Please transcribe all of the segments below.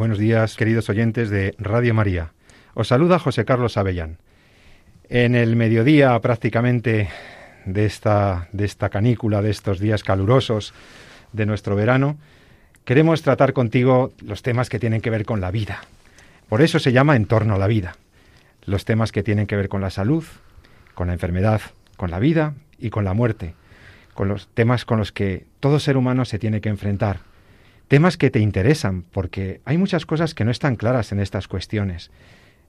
Buenos días, queridos oyentes de Radio María. Os saluda José Carlos Avellán. En el mediodía prácticamente de esta, de esta canícula, de estos días calurosos de nuestro verano, queremos tratar contigo los temas que tienen que ver con la vida. Por eso se llama En torno a la vida. Los temas que tienen que ver con la salud, con la enfermedad, con la vida y con la muerte. Con los temas con los que todo ser humano se tiene que enfrentar temas que te interesan, porque hay muchas cosas que no están claras en estas cuestiones.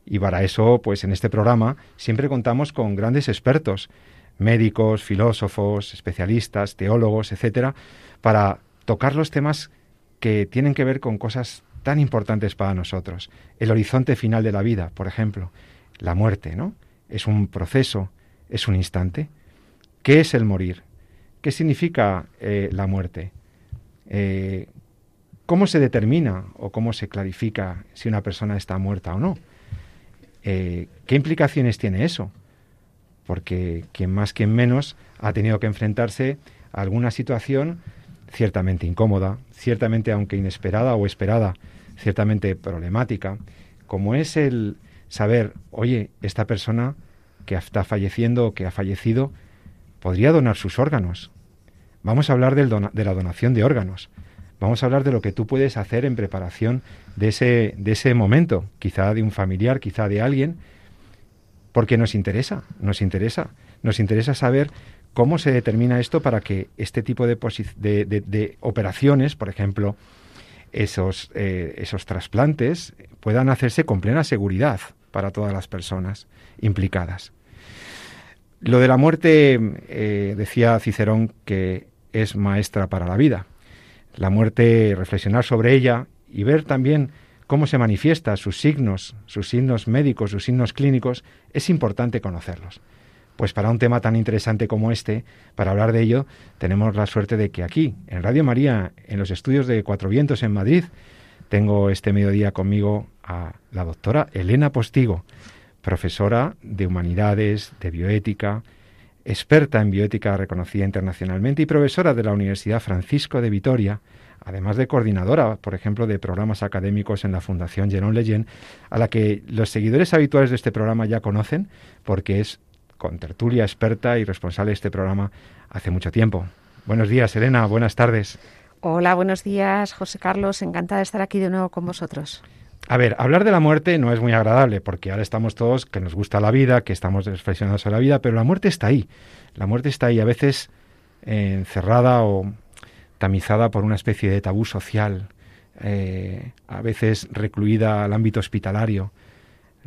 Y para eso, pues en este programa siempre contamos con grandes expertos, médicos, filósofos, especialistas, teólogos, etcétera, para tocar los temas que tienen que ver con cosas tan importantes para nosotros. El horizonte final de la vida, por ejemplo, la muerte, ¿no? Es un proceso, es un instante. ¿Qué es el morir? ¿Qué significa eh, la muerte? Eh, ¿Cómo se determina o cómo se clarifica si una persona está muerta o no? Eh, ¿Qué implicaciones tiene eso? Porque quien más, quien menos ha tenido que enfrentarse a alguna situación ciertamente incómoda, ciertamente aunque inesperada o esperada, ciertamente problemática, como es el saber, oye, esta persona que está falleciendo o que ha fallecido podría donar sus órganos. Vamos a hablar de la donación de órganos. Vamos a hablar de lo que tú puedes hacer en preparación de ese, de ese momento, quizá de un familiar, quizá de alguien, porque nos interesa, nos interesa, nos interesa saber cómo se determina esto para que este tipo de, operaciones, por ejemplo, esos, eh, esos trasplantes, puedan hacerse con plena seguridad para todas las personas implicadas. Lo de la muerte, eh, decía Cicerón, que es maestra para la vida la muerte, reflexionar sobre ella y ver también cómo se manifiesta, sus signos, sus signos médicos, sus signos clínicos, es importante conocerlos. Pues para un tema tan interesante como este, para hablar de ello, tenemos la suerte de que aquí, en Radio María, en los estudios de Cuatro Vientos en Madrid, tengo este mediodía conmigo a la doctora Elena Postigo, profesora de Humanidades, de Bioética, experta en bioética reconocida internacionalmente y profesora de la Universidad Francisco de Vitoria, además de coordinadora, por ejemplo, de programas académicos en la Fundación Jerón Leyen, a la que los seguidores habituales de este programa ya conocen, porque es con tertulia experta y responsable de este programa hace mucho tiempo. Buenos días, Elena, buenas tardes. Hola, buenos días, José Carlos, encantada de estar aquí de nuevo con vosotros. A ver, hablar de la muerte no es muy agradable, porque ahora estamos todos que nos gusta la vida, que estamos reflexionando sobre la vida, pero la muerte está ahí. La muerte está ahí, a veces eh, encerrada o tamizada por una especie de tabú social, eh, a veces recluida al ámbito hospitalario.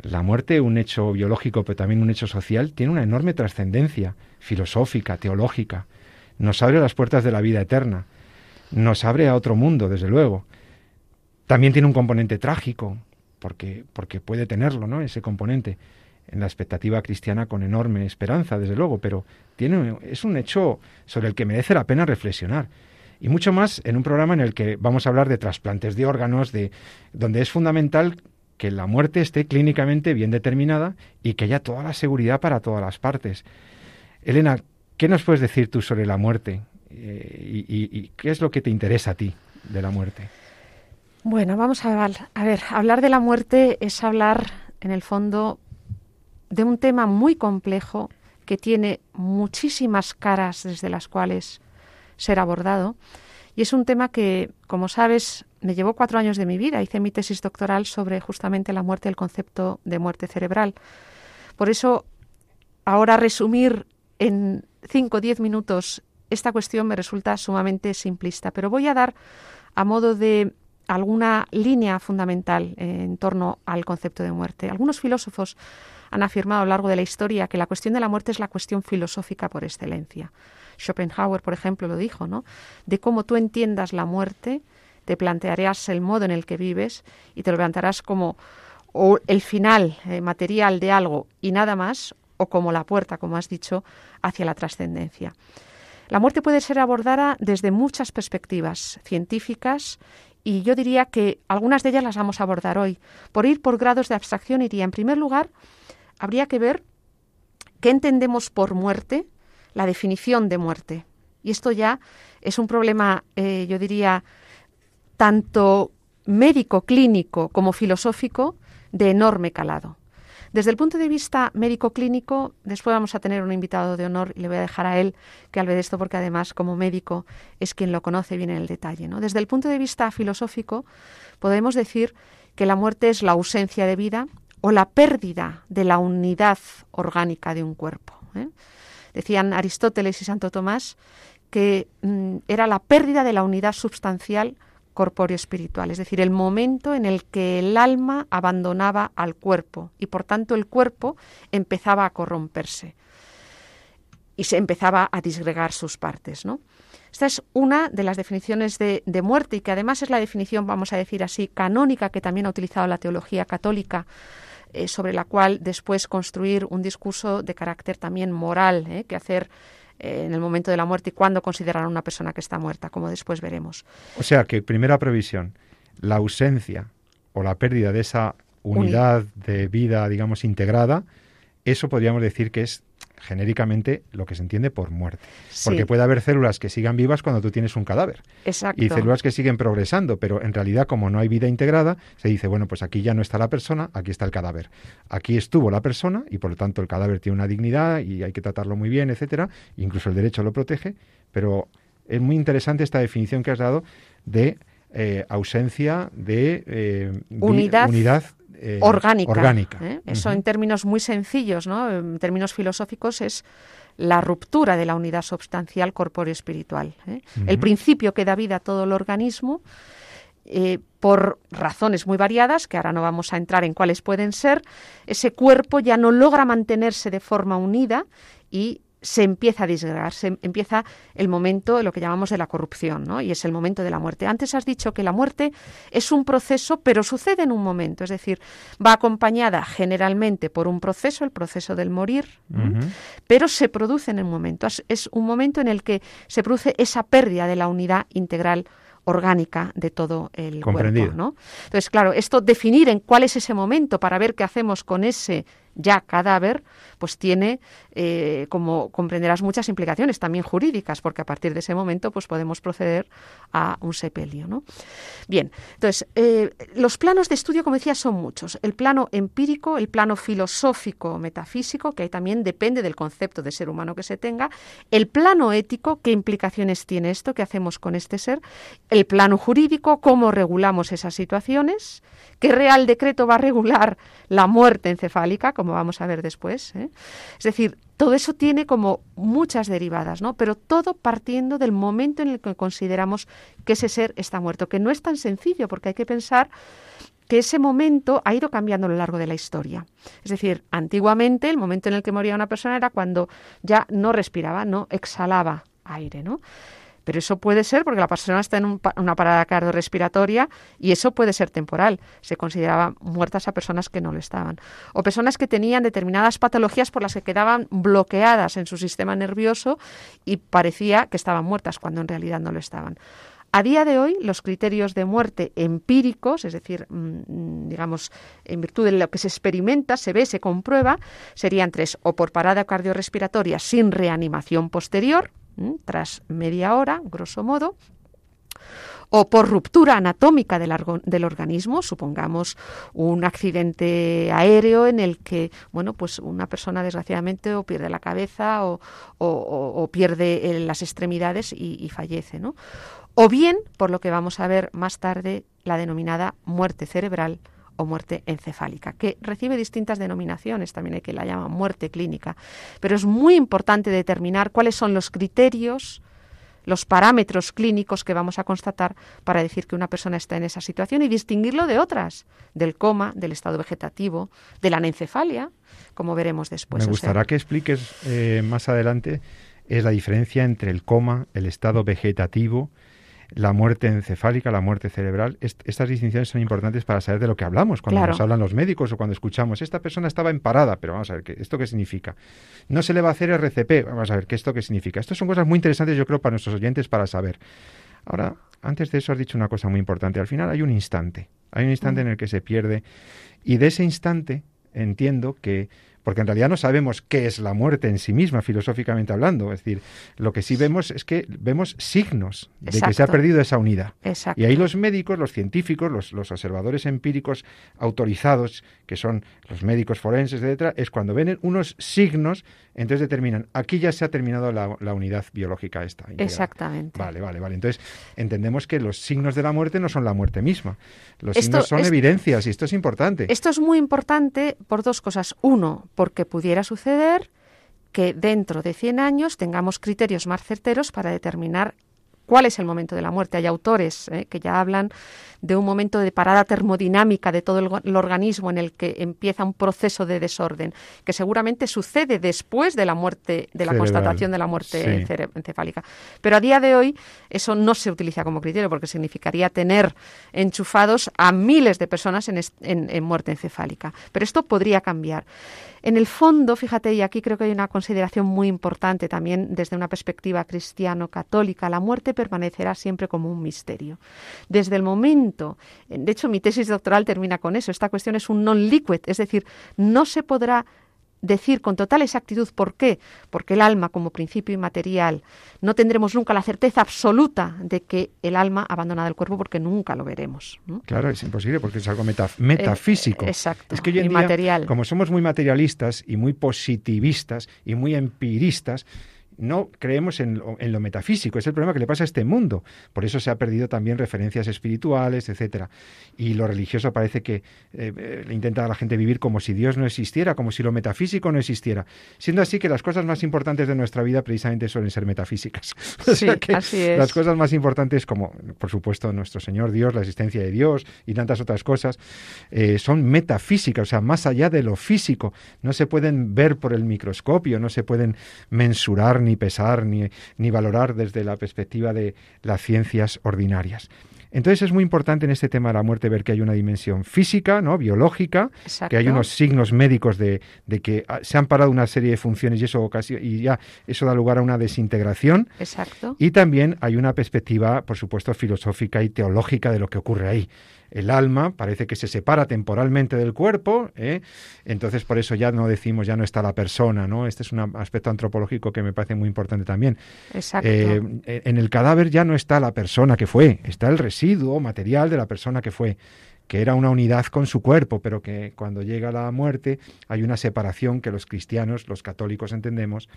La muerte, un hecho biológico, pero también un hecho social, tiene una enorme trascendencia filosófica, teológica. Nos abre las puertas de la vida eterna. Nos abre a otro mundo, desde luego. También tiene un componente trágico, porque, porque puede tenerlo, ¿no? Ese componente en la expectativa cristiana con enorme esperanza, desde luego, pero tiene, es un hecho sobre el que merece la pena reflexionar. Y mucho más en un programa en el que vamos a hablar de trasplantes de órganos, de, donde es fundamental que la muerte esté clínicamente bien determinada y que haya toda la seguridad para todas las partes. Elena, ¿qué nos puedes decir tú sobre la muerte? Eh, y qué es lo que te interesa a ti de la muerte? Bueno, vamos a, a ver, hablar de la muerte es hablar, en el fondo, de un tema muy complejo que tiene muchísimas caras desde las cuales ser abordado. Y es un tema que, como sabes, me llevó cuatro años de mi vida. Hice mi tesis doctoral sobre justamente la muerte, el concepto de muerte cerebral. Por eso, ahora resumir en cinco o diez minutos esta cuestión me resulta sumamente simplista. Pero voy a dar, a modo de alguna línea fundamental en torno al concepto de muerte. Algunos filósofos han afirmado a lo largo de la historia que la cuestión de la muerte es la cuestión filosófica por excelencia. Schopenhauer, por ejemplo, lo dijo, ¿no? De cómo tú entiendas la muerte te plantearás el modo en el que vives y te lo plantearás como o el final eh, material de algo y nada más, o como la puerta, como has dicho, hacia la trascendencia. La muerte puede ser abordada desde muchas perspectivas científicas y yo diría que algunas de ellas las vamos a abordar hoy. Por ir por grados de abstracción iría, en primer lugar, habría que ver qué entendemos por muerte, la definición de muerte. Y esto ya es un problema, eh, yo diría, tanto médico, clínico como filosófico, de enorme calado. Desde el punto de vista médico-clínico, después vamos a tener un invitado de honor y le voy a dejar a él que hable de esto porque además como médico es quien lo conoce bien en el detalle. ¿no? Desde el punto de vista filosófico, podemos decir que la muerte es la ausencia de vida o la pérdida de la unidad orgánica de un cuerpo. ¿eh? Decían Aristóteles y Santo Tomás que mm, era la pérdida de la unidad substancial corpóreo espiritual, es decir, el momento en el que el alma abandonaba al cuerpo y por tanto el cuerpo empezaba a corromperse y se empezaba a disgregar sus partes, ¿no? Esta es una de las definiciones de, muerte y que además es la definición, vamos a decir así, canónica que también ha utilizado la teología católica eh, sobre la cual después construir un discurso de carácter también moral, ¿eh? que hacer en el momento de la muerte y cuándo considerar a una persona que está muerta, como después veremos. O sea que, primera previsión, la ausencia o la pérdida de esa unidad de vida, digamos, integrada, eso podríamos decir que es genéricamente lo que se entiende por muerte. Porque puede haber células que sigan vivas cuando tú tienes un cadáver. Exacto. Y células que siguen progresando, pero en realidad como no hay vida integrada, se dice, bueno, pues aquí ya no está la persona, aquí está el cadáver. Aquí estuvo la persona y por lo tanto el cadáver tiene una dignidad y hay que tratarlo muy bien, etcétera, incluso el derecho lo protege, pero es muy interesante esta definición que has dado de eh, ausencia de eh, unidad, unidad eh, orgánica. ¿eh? Eso en términos muy sencillos, ¿no? en términos filosóficos, es la ruptura de la unidad substancial corpóreo-espiritual. ¿eh? El principio que da vida a todo el organismo, por razones muy variadas, que ahora no vamos a entrar en cuáles pueden ser, ese cuerpo ya no logra mantenerse de forma unida y se empieza a disgregar, se empieza el momento, lo que llamamos de la corrupción, ¿no? y es el momento de la muerte. Antes has dicho que la muerte es un proceso, pero sucede en un momento, es decir, va acompañada generalmente por un proceso, el proceso del morir, pero se produce en el momento. Es un momento en el que se produce esa pérdida de la unidad integral orgánica de todo el cuerpo. ¿no? Entonces, claro, esto definir en cuál es ese momento para ver qué hacemos con ese ya cadáver, pues tiene, eh, como comprenderás, muchas implicaciones también jurídicas, porque a partir de ese momento pues podemos proceder a un sepelio. ¿no? Bien, entonces, eh, los planos de estudio, como decía, son muchos. El plano empírico, el plano filosófico, metafísico, que ahí también depende del concepto de ser humano que se tenga, el plano ético, qué implicaciones tiene esto, qué hacemos con este ser, el plano jurídico, cómo regulamos esas situaciones, qué real decreto va a regular la muerte encefálica, como vamos a ver después. ¿eh? Es decir, todo eso tiene como muchas derivadas, ¿no? Pero todo partiendo del momento en el que consideramos que ese ser está muerto, que no es tan sencillo, porque hay que pensar que ese momento ha ido cambiando a lo largo de la historia. Es decir, antiguamente el momento en el que moría una persona era cuando ya no respiraba, no exhalaba aire, ¿no? Pero eso puede ser porque la persona está en una parada cardiorrespiratoria y eso puede ser temporal. Se consideraba muertas a personas que no lo estaban. O personas que tenían determinadas patologías por las que quedaban bloqueadas en su sistema nervioso y parecía que estaban muertas cuando en realidad no lo estaban. A día de hoy, los criterios de muerte empíricos, es decir, mm, digamos, en virtud de lo que se experimenta, se ve, se comprueba, serían tres, o por parada cardiorrespiratoria sin reanimación posterior, tras media hora, grosso modo, o por ruptura anatómica del, organismo, supongamos un accidente aéreo en el que, bueno, pues una persona desgraciadamente o pierde la cabeza o, pierde eh, las extremidades y, y, fallece, ¿no? O bien, por lo que vamos a ver más tarde, la denominada muerte cerebral o muerte encefálica, que recibe distintas denominaciones, también hay que la llama muerte clínica, pero es muy importante determinar cuáles son los criterios, los parámetros clínicos que vamos a constatar para decir que una persona está en esa situación y distinguirlo de otras, del coma, del estado vegetativo, de la anencefalia, como veremos después. Me gustará que expliques eh, más adelante es la diferencia entre el coma, el estado vegetativo la muerte encefálica, la muerte cerebral. estas distinciones son importantes para saber de lo que hablamos cuando nos hablan los médicos o cuando escuchamos, esta persona estaba en parada, pero vamos a ver, ¿qué, ¿esto qué significa? No se le va a hacer RCP, vamos a ver, ¿qué esto qué significa? Estas son cosas muy interesantes, yo creo, para nuestros oyentes para saber. Ahora, antes de eso has dicho una cosa muy importante. Al final hay un instante, hay un instante en el que se pierde y de ese instante entiendo que porque en realidad no sabemos qué es la muerte en sí misma, filosóficamente hablando. Es decir, lo que sí vemos es que vemos signos de que se ha perdido esa unidad. Y ahí los médicos, los científicos, los, observadores empíricos autorizados, que son los médicos forenses, etcétera, es cuando ven unos signos, entonces determinan, aquí ya se ha terminado la, unidad biológica esta. Exactamente. Vale, vale, vale. Entonces entendemos que los signos de la muerte no son la muerte misma. Los signos son evidencias y esto es importante. Esto es muy importante por dos cosas. Uno, porque pudiera suceder que dentro de 100 años tengamos criterios más certeros para determinar cuál es el momento de la muerte. Hay autores eh, que ya hablan de un momento de parada termodinámica de todo el, organismo en el que empieza un proceso de desorden, que seguramente sucede después de la muerte, de la constatación de la muerte encefálica. Pero a día de hoy eso no se utiliza como criterio porque significaría tener enchufados a miles de personas en muerte encefálica. Pero esto podría cambiar. En el fondo, fíjate, y aquí creo que hay una consideración muy importante también desde una perspectiva cristiano-católica, la muerte permanecerá siempre como un misterio. Desde el momento, de hecho mi tesis doctoral termina con eso, esta cuestión es un non-liquid, es decir, no se podrá decir con total exactitud por qué, porque el alma como principio inmaterial, no tendremos nunca la certeza absoluta de que el alma ha abandonado el cuerpo porque nunca lo veremos. Claro, es imposible porque es algo metafísico. Eh, exacto. Es que hoy en día, como somos muy materialistas y muy positivistas y muy empiristas, no creemos en lo, metafísico, es el problema que le pasa a este mundo. Por eso se ha perdido también referencias espirituales, etcétera. Y lo religioso parece que eh, intenta a la gente vivir como si Dios no existiera, como si lo metafísico no existiera. Siendo así que las cosas más importantes de nuestra vida precisamente suelen ser metafísicas. Sí, así es. Las cosas más importantes, como por supuesto nuestro Señor Dios, la existencia de Dios y tantas otras cosas, eh, son metafísicas, o sea, más allá de lo físico. No se pueden ver por el microscopio, no se pueden mensurar ni pesar, ni, ni valorar desde la perspectiva de las ciencias ordinarias. Entonces es muy importante en este tema de la muerte ver que hay una dimensión física, ¿no? biológica, que hay unos signos médicos de, de, que ah, se han parado una serie de funciones y eso y ya eso da lugar a una desintegración. Exacto. Y también hay una perspectiva, por supuesto, filosófica y teológica de lo que ocurre ahí el alma parece que se separa temporalmente del cuerpo, ¿eh? entonces por eso ya no decimos, ya no está la persona, ¿no? Este es un aspecto antropológico que me parece muy importante también. Exacto. Eh, en el cadáver ya no está la persona que fue, está el residuo material de la persona que fue que era una unidad con su cuerpo, pero que cuando llega la muerte hay una separación que los cristianos, los católicos entendemos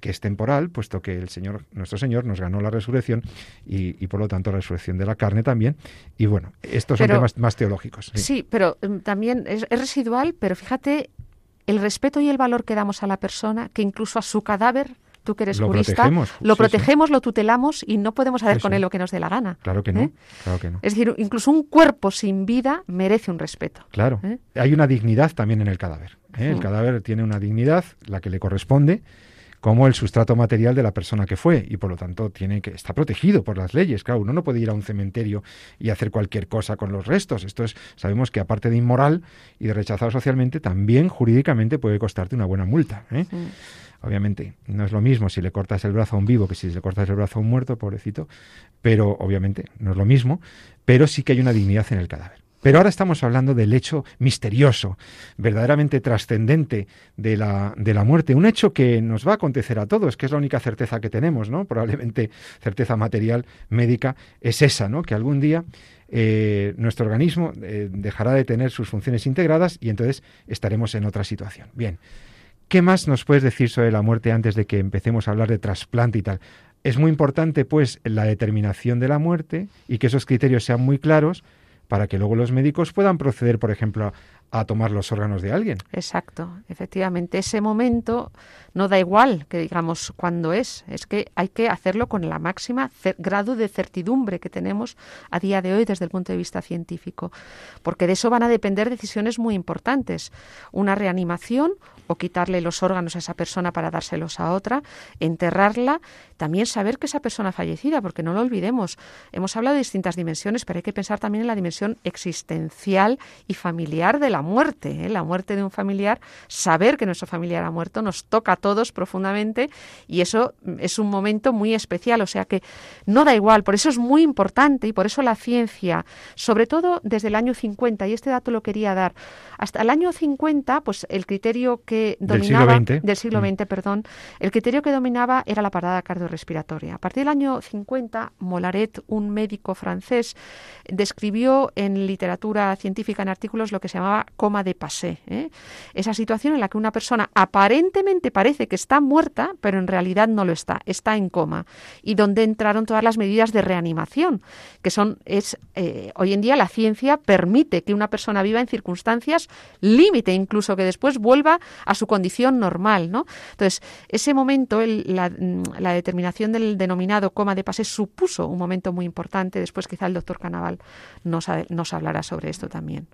que es temporal, puesto que el Señor, nuestro Señor, nos ganó la resurrección y, por lo tanto la resurrección de la carne también. Y bueno, estos son temas más teológicos. Sí, pero mm, también es, es residual, pero fíjate el respeto y el valor que damos a la persona, que incluso a su cadáver tú que eres lo jurista, protegemos, lo protegemos, lo tutelamos y no podemos hacer con él lo que nos dé la gana. Claro que no, ¿eh? claro que no. Es decir, incluso un cuerpo sin vida merece un respeto. Claro. ¿eh? Hay una dignidad también en el cadáver. ¿eh? El cadáver tiene una dignidad, la que le corresponde como el sustrato material de la persona que fue y por lo tanto tiene que está protegido por las leyes. Claro, uno no puede ir a un cementerio y hacer cualquier cosa con los restos. Esto es sabemos que aparte de inmoral y de rechazado socialmente, también jurídicamente puede costarte una buena multa. Obviamente, no es lo mismo si le cortas el brazo a un vivo que si le cortas el brazo a un muerto, pobrecito, pero obviamente no es lo mismo, pero sí que hay una dignidad en el cadáver. Pero ahora estamos hablando del hecho misterioso, verdaderamente trascendente de la, de la muerte, un hecho que nos va a acontecer a todos, que es la única certeza que tenemos, ¿no? Probablemente certeza material, médica, es esa, ¿no? Que algún día eh, nuestro organismo eh, dejará de tener sus funciones integradas y entonces estaremos en otra situación. Bien. ¿Qué más nos puedes decir sobre la muerte antes de que empecemos a hablar de trasplante y tal? Es muy importante, pues, la determinación de la muerte y que esos criterios sean muy claros para que luego los médicos puedan proceder, por ejemplo, a tomar los órganos de alguien. Exacto, efectivamente. Ese momento no da igual que digamos cuándo es, es que hay que hacerlo con la máxima grado de certidumbre que tenemos a día de hoy desde el punto de vista científico, porque de eso van a depender decisiones muy importantes. Una reanimación o quitarle los órganos a esa persona para dárselos a otra, enterrarla, también saber que esa persona fallecida, porque no lo olvidemos. Hemos hablado de distintas dimensiones, pero hay que pensar también en la dimensión existencial y familiar de la muerte. ¿eh? La muerte de un familiar, saber que nuestro familiar ha muerto, nos toca a todos profundamente y eso es un momento muy especial. O sea que no da igual, por eso es muy importante y por eso la ciencia, sobre todo desde el año 50, y este dato lo quería dar, hasta el año 50, pues el criterio que dominaba del siglo XX, mm. perdón, el criterio que dominaba era la parada cardiorrespiratoria. A partir del año 50, Molaret, un médico francés, describió en literatura científica en artículos lo que se llamaba coma de pasé, ¿eh? esa situación en la que una persona aparentemente parece que está muerta, pero en realidad no lo está, está en coma y donde entraron todas las medidas de reanimación, que son es eh, hoy en día la ciencia permite que una persona viva en circunstancias límite, incluso que después vuelva a su condición normal, ¿no? Entonces, ese momento, la, determinación del denominado coma de pase supuso un momento muy importante. Después quizá el doctor Canaval nos, nos hablará sobre esto también.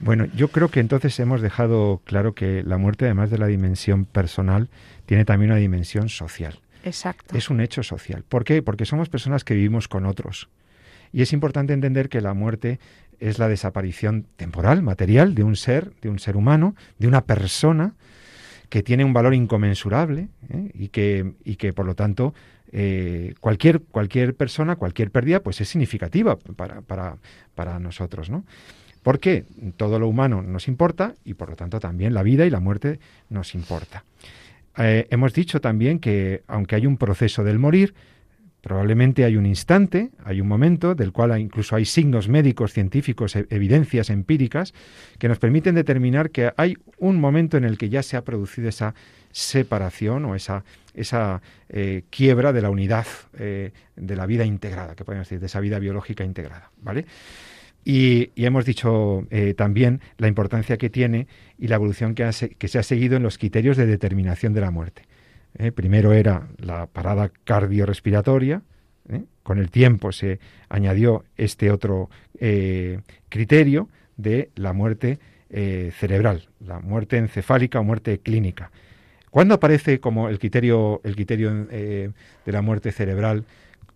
Bueno, yo creo que entonces hemos dejado claro que la muerte, además de la dimensión personal, tiene también una dimensión social. Exacto. Es un hecho social. ¿Por qué? Porque somos personas que vivimos con otros. Y es importante entender que la muerte es la desaparición temporal, material, de un ser, de un ser humano, de una persona que tiene un valor inconmensurable ¿eh? y, que, y que, por lo tanto, eh, cualquier, cualquier persona, cualquier pérdida, pues es significativa para, para, para nosotros, ¿no? Porque todo lo humano nos importa y, por lo tanto, también la vida y la muerte nos importa. Eh, hemos dicho también que, aunque hay un proceso del morir, Probablemente hay un instante, hay un momento del cual incluso hay signos médicos, científicos, e-, evidencias empíricas que nos permiten determinar que hay un momento en el que ya se ha producido esa separación o esa, esa eh, quiebra de la unidad eh, de la vida integrada, que podemos decir, de esa vida biológica integrada, ¿vale? Y, hemos dicho eh, también la importancia que tiene y la evolución que, se ha seguido en los criterios de determinación de la muerte. ¿eh? primero era la parada cardiorrespiratoria, ¿eh? con el tiempo se añadió este otro criterio de la muerte cerebral, la muerte encefálica o muerte clínica. ¿Cuándo aparece como el criterio, el criterio de la muerte cerebral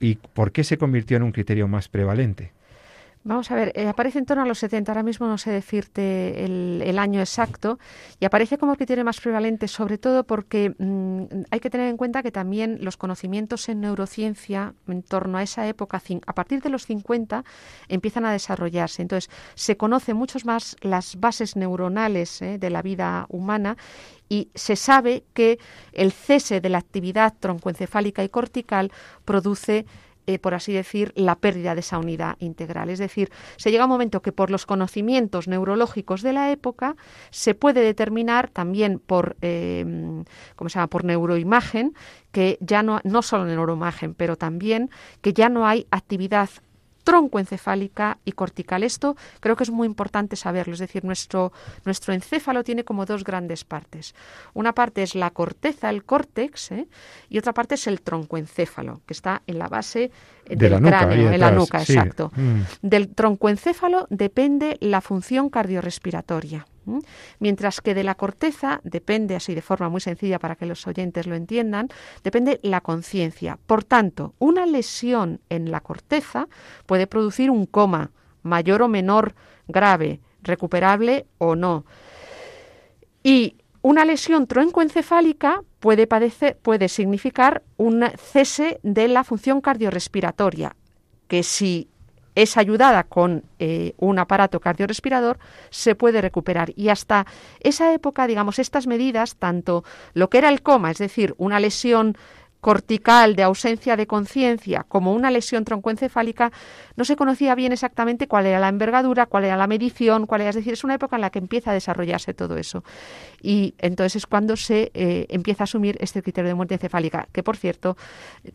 y por qué se convirtió en un criterio más prevalente? Vamos a ver, eh, aparece en torno a los 70, ahora mismo no sé decirte el, año exacto, y aparece como criterio más prevalente, sobre todo porque mm, hay que tener en cuenta que también los conocimientos en neurociencia en torno a esa época, a partir de los 50, empiezan a desarrollarse. Entonces, se conocen mucho más las bases neuronales eh, de la vida humana y se sabe que el cese de la actividad troncoencefálica y cortical produce eh, por así decir, la pérdida de esa unidad integral. Es decir, se llega a un momento que por los conocimientos neurológicos de la época se puede determinar también por, eh, ¿cómo se llama?, por neuroimagen, que ya no, no solo neuroimagen, pero también que ya no hay actividad troncoencefálica y cortical. Esto creo que es muy importante saberlo, es decir, nuestro, nuestro encéfalo tiene como dos grandes partes. Una parte es la corteza, el córtex, ¿eh? y otra parte es el troncoencéfalo, que está en la base del cráneo, en la nuca, exacto. Mm. Del troncoencéfalo depende la función cardiorrespiratoria. Mientras que de la corteza depende, así de forma muy sencilla para que los oyentes lo entiendan, depende la conciencia. Por tanto, una lesión en la corteza puede producir un coma, mayor o menor grave, recuperable o no. Y una lesión troncoencefálica puede, puede significar un cese de la función cardiorrespiratoria, que si es ayudada con eh, un aparato cardiorrespirador, se puede recuperar. Y hasta esa época, digamos, estas medidas, tanto lo que era el coma, es decir, una lesión cortical de ausencia de conciencia como una lesión troncoencefálica, no se conocía bien exactamente cuál era la envergadura, cuál era la medición, cuál era, es decir, es una época en la que empieza a desarrollarse todo eso. Y entonces es cuando se eh, empieza a asumir este criterio de muerte encefálica, que por cierto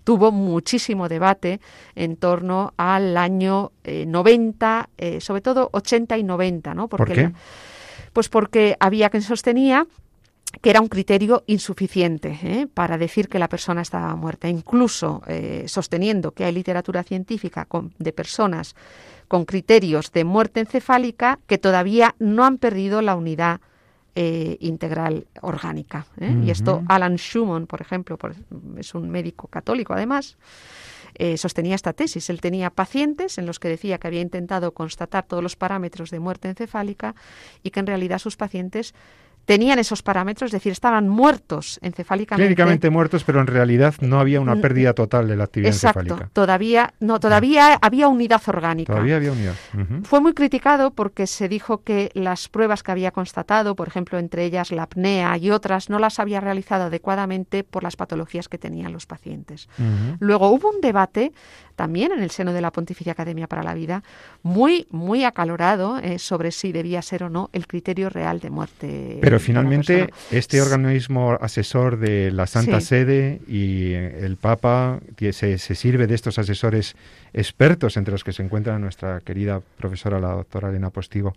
tuvo muchísimo debate en torno al año 90, eh, eh, sobre todo 80 y 90, ¿no? Porque ¿Por qué? pues porque había quien sostenía que era un criterio insuficiente ¿eh? para decir que la persona estaba muerta, incluso eh, sosteniendo que hay literatura científica de personas con criterios de muerte encefálica que todavía no han perdido la unidad eh, integral orgánica. Y esto Alan Schumann, por ejemplo, es un médico católico además, sostenía esta tesis. Él tenía pacientes en los que decía que había intentado constatar todos los parámetros de muerte encefálica y que en realidad sus pacientes tenían esos parámetros, es decir, estaban muertos encefálicamente. Clínicamente muertos, pero en realidad no había una pérdida total de la actividad Exacto, Todavía, no, todavía había unidad orgánica. Todavía había unidad. Fue muy criticado porque se dijo que las pruebas que había constatado, por ejemplo, entre ellas la apnea y otras, no las había realizado adecuadamente por las patologías que tenían los pacientes. Luego hubo un debate también en el seno de la Pontificia Academia para la Vida, muy, muy acalorado eh, sobre si debía ser o no el criterio real de muerte. Pero finalmente, este organismo asesor de la Santa Sede y el Papa se, se sirve de estos asesores expertos, entre los que se encuentra nuestra querida profesora, la doctora Elena Postigo,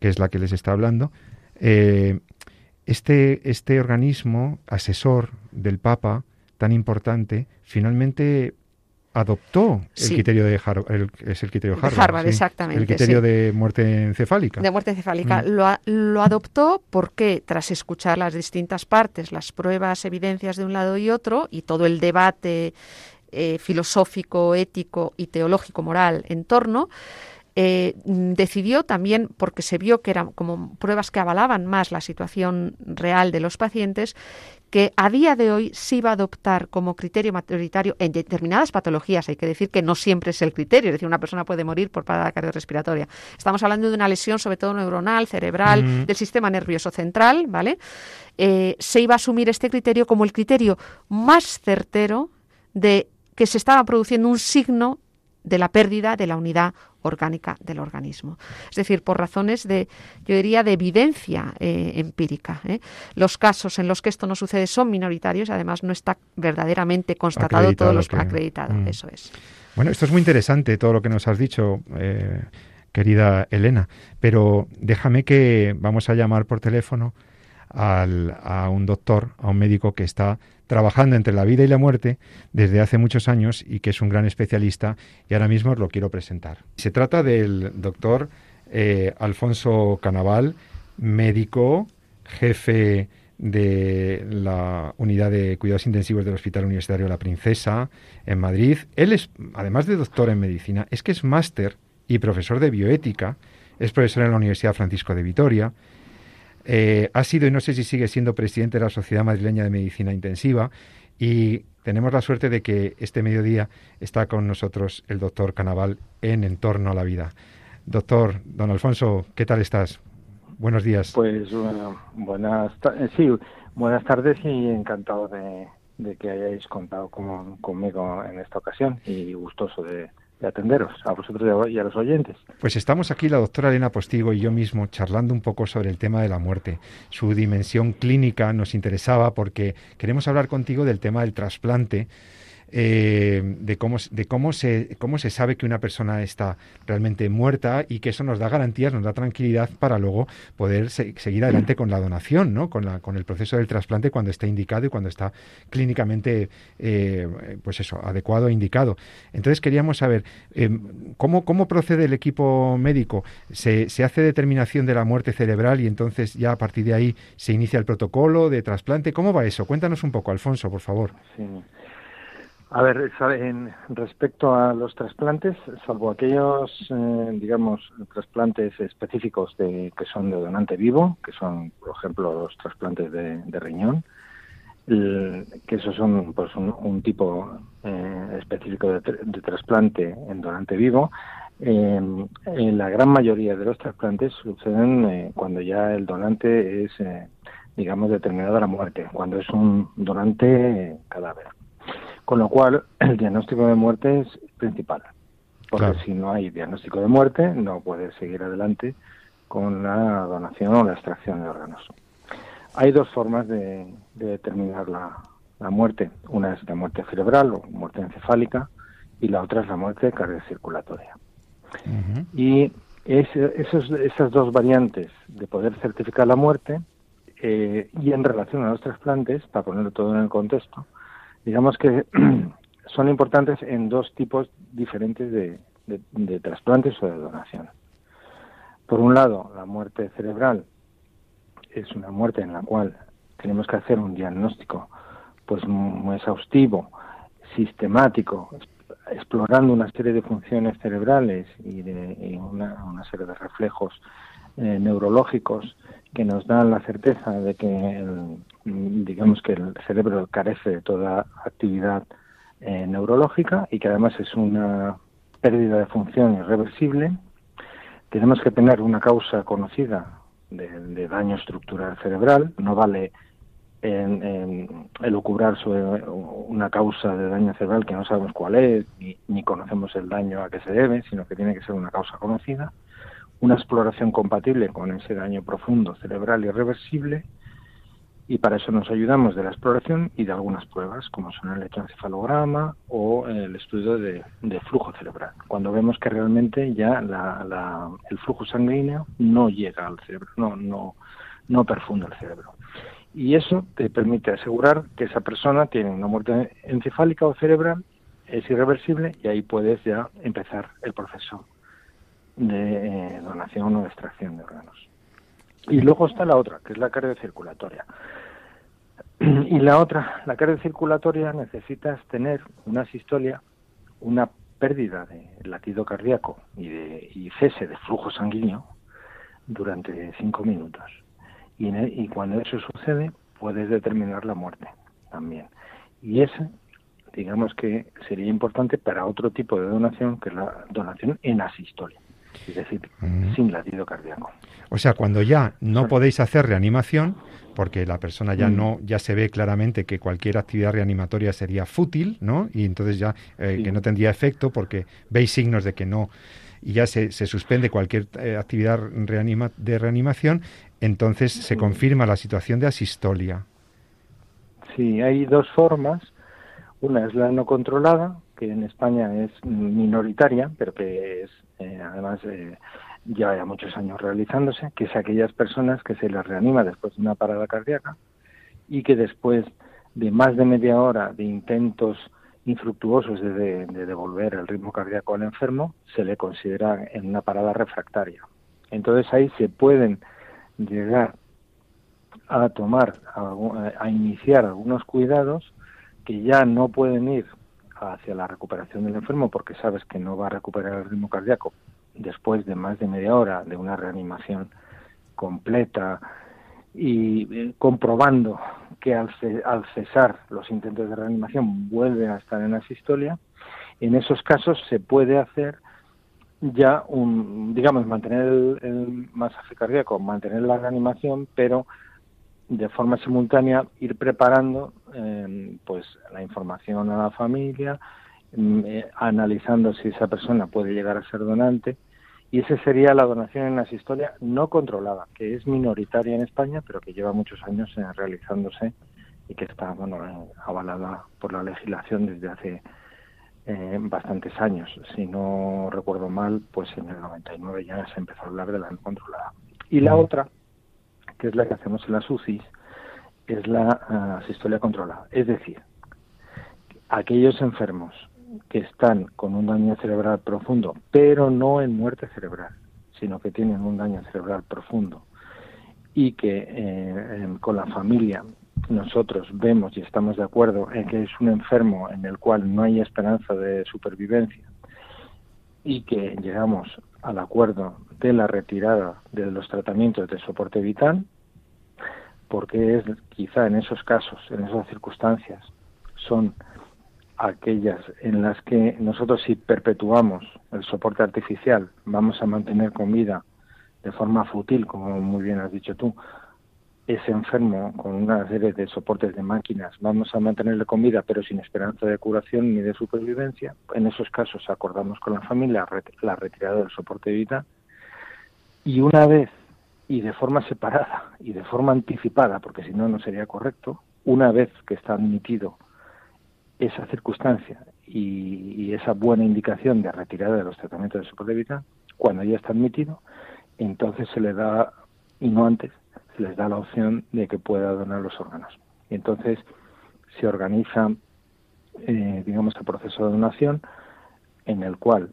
que es la que les está hablando. Eh, este, este organismo asesor del Papa, tan importante, finalmente adoptó el criterio de Harvard, es el criterio Harvard, exactamente. El criterio de muerte encefálica. De muerte encefálica. Mm. Lo, lo, adoptó porque tras escuchar las distintas partes, las pruebas, evidencias de un lado y otro, y todo el debate eh, filosófico, ético y teológico moral en torno, eh, decidió también, porque se vio que eran como pruebas que avalaban más la situación real de los pacientes, que a día de hoy sí va a adoptar como criterio mayoritario en determinadas patologías. Hay que decir que no siempre es el criterio, es decir, una persona puede morir por parada cardiorrespiratoria. Estamos hablando de una lesión, sobre todo neuronal, cerebral, del sistema nervioso central, ¿vale? Eh, se iba a asumir este criterio como el criterio más certero de que se estaba produciendo un signo de la pérdida de la unidad orgánica del organismo. Es decir, por razones de, yo diría, de evidencia eh, empírica. ¿eh? Los casos en los que esto no sucede son minoritarios, además no está verdaderamente constatado todo lo que... acreditado. Mm. Eso es. Bueno, esto es muy interesante todo lo que nos has dicho. Eh, querida Elena, pero déjame que vamos a llamar por teléfono a un doctor, a un médico que está trabajando entre la vida y la muerte desde hace muchos años y que es un gran especialista y ahora mismo os lo quiero presentar. Se trata del doctor eh, Alfonso Canaval, médico, jefe de la unidad de cuidados intensivos del Hospital Universitario La Princesa en Madrid. Él es, además de doctor en medicina, es que es máster y profesor de bioética, es profesor en la Universidad Francisco de Vitoria, eh, ha sido y no sé si sigue siendo presidente de la Sociedad Madrileña de Medicina Intensiva y tenemos la suerte de que este mediodía está con nosotros el doctor Canaval en Entorno a la Vida. Doctor, don Alfonso, ¿qué tal estás? Buenos días. Pues buenas, eh, tardes y encantado de, que hayáis contado conmigo en esta ocasión y gustoso de, de atenderos a vosotros y a los oyentes. Pues estamos aquí la doctora Elena Postigo y yo mismo charlando un poco sobre el tema de la muerte. Su dimensión clínica nos interesaba porque queremos hablar contigo del tema del trasplante eh, de, cómo, de cómo, se, cómo se sabe que una persona está realmente muerta y que eso nos da garantías, nos da tranquilidad para luego poder seguir adelante con la donación, ¿no? con, la, con el proceso del trasplante cuando está indicado y cuando está clínicamente eh, pues eso, adecuado e indicado. Entonces queríamos saber eh, ¿cómo, cómo procede el equipo médico. ¿Se, ¿Se hace determinación de la muerte cerebral y entonces ya a partir de ahí se inicia el protocolo de trasplante? ¿Cómo va eso? Cuéntanos un poco, Alfonso, por favor. Sí. A ver, en respecto a los trasplantes, salvo aquellos, eh, digamos, trasplantes específicos de, que son de donante vivo, que son, por ejemplo, los trasplantes de, riñón, que esos son pues, un, tipo eh, específico de, trasplante en donante vivo, en la gran mayoría de los trasplantes suceden eh, cuando ya el donante es, digamos, determinado a la muerte, cuando es un donante cadáver. Con lo cual, el diagnóstico de muerte es principal. Porque si no hay diagnóstico de muerte, no puedes seguir adelante con la donación o la extracción de órganos. Hay dos formas de, determinar la, muerte. Una es la muerte cerebral o muerte encefálica y la otra es la muerte cardiocirculatoria. Y esos, esas dos variantes de poder certificar la muerte eh, y en relación a los trasplantes, para ponerlo todo en el contexto, digamos que son importantes en dos tipos diferentes de, trasplantes o de donación. Por un lado, la muerte cerebral es una muerte en la cual tenemos que hacer un diagnóstico pues muy exhaustivo, sistemático, explorando una serie de funciones cerebrales y, de, una, serie de reflejos eh, neurológicos que nos dan la certeza de que digamos que el cerebro carece de toda actividad eh, neurológica y que además es una pérdida de función irreversible, tenemos que tener una causa conocida de, daño estructural cerebral. No vale en elucubrar sobre una causa de daño cerebral que no sabemos cuál es, ni, ni conocemos el daño a que se debe, sino que tiene que ser una causa conocida. Una exploración compatible con ese daño profundo cerebral irreversible y para eso nos ayudamos de la exploración y de algunas pruebas, como son el electroencefalograma o el estudio de, flujo cerebral, cuando vemos que realmente ya el flujo sanguíneo no llega al cerebro, no, no, no perfunda el cerebro. Y eso te permite asegurar que esa persona tiene una muerte encefálica o cerebral, es irreversible y ahí puedes ya empezar el proceso de eh, donación o de extracción de órganos. Y luego está la otra, que es la cardiocirculatoria. Y la otra, la cardiocirculatoria, necesitas tener una sistolia, una pérdida de latido cardíaco y, de, y cese de flujo sanguíneo durante cinco minutos. Y, y cuando eso sucede, puedes determinar la muerte también. Y eso, digamos que sería importante para otro tipo de donación, que es la donación en asistolia es decir, sin latido cardíaco. O sea, cuando ya no podéis hacer reanimación, porque la persona ya mm. no ya se ve claramente que cualquier actividad reanimatoria sería fútil, ¿no? Y entonces ya eh, que no tendría efecto porque veis signos de que no y ya se, se suspende cualquier eh, actividad de reanimación, entonces se confirma la situación de asistolia. Sí, hay dos formas. Una es la no controlada, que en España es minoritaria, pero que es eh, además eh, ya muchos años realizándose, que es aquellas personas que se les reanima después de una parada cardíaca y que después de más de media hora de intentos infructuosos de, devolver el ritmo cardíaco al enfermo, se le considera en una parada refractaria. Entonces ahí se pueden llegar a tomar, a iniciar algunos cuidados que ya no pueden ir hacia la recuperación del enfermo porque sabes que no va a recuperar el ritmo cardíaco. Después de más de media hora de una reanimación completa y eh, comprobando que al, cesar los intentos de reanimación vuelven a estar en asistolia, en esos casos se puede hacer ya un, digamos, mantener el, el masaje cardíaco, mantener la reanimación, pero de forma simultánea ir preparando eh, pues la información a la familia, mm, eh, analizando si esa persona puede llegar a ser donante y esa sería la donación en asistolia no controlada, que es minoritaria en España, pero que lleva muchos años eh, realizándose y que está bueno avalada por la legislación desde hace bastantes años. Si no recuerdo mal, pues en el 99 ya se empezó a hablar de la no controlada. Y la otra que es la que hacemos en las UCIs, es la ah, asistolia controlada. Es decir, aquellos enfermos que están con un daño cerebral profundo, pero no en muerte cerebral, sino que tienen un daño cerebral profundo y que eh, con la familia nosotros vemos y estamos de acuerdo en que es un enfermo en el cual no hay esperanza de supervivencia y que llegamos al acuerdo de la retirada de los tratamientos de soporte vital, porque es quizá en esos casos, en esas circunstancias, son aquellas en las que nosotros si perpetuamos el soporte artificial vamos a mantener con vida de forma fútil, como muy bien has dicho tú, ese enfermo con una serie de soportes de máquinas, vamos a mantenerle con vida pero sin esperanza de curación ni de supervivencia, en esos casos acordamos con la familia la retirada del soporte vital y una vez y de forma separada y de forma anticipada, porque si no no sería correcto, una vez que está admitido esa circunstancia y, esa buena indicación de retirada de los tratamientos de soporte vital, cuando ya está admitido, entonces se le da, y no antes, se les da la opción de que pueda donar los órganos. Y entonces se organiza, eh, digamos, el proceso de donación en el cual,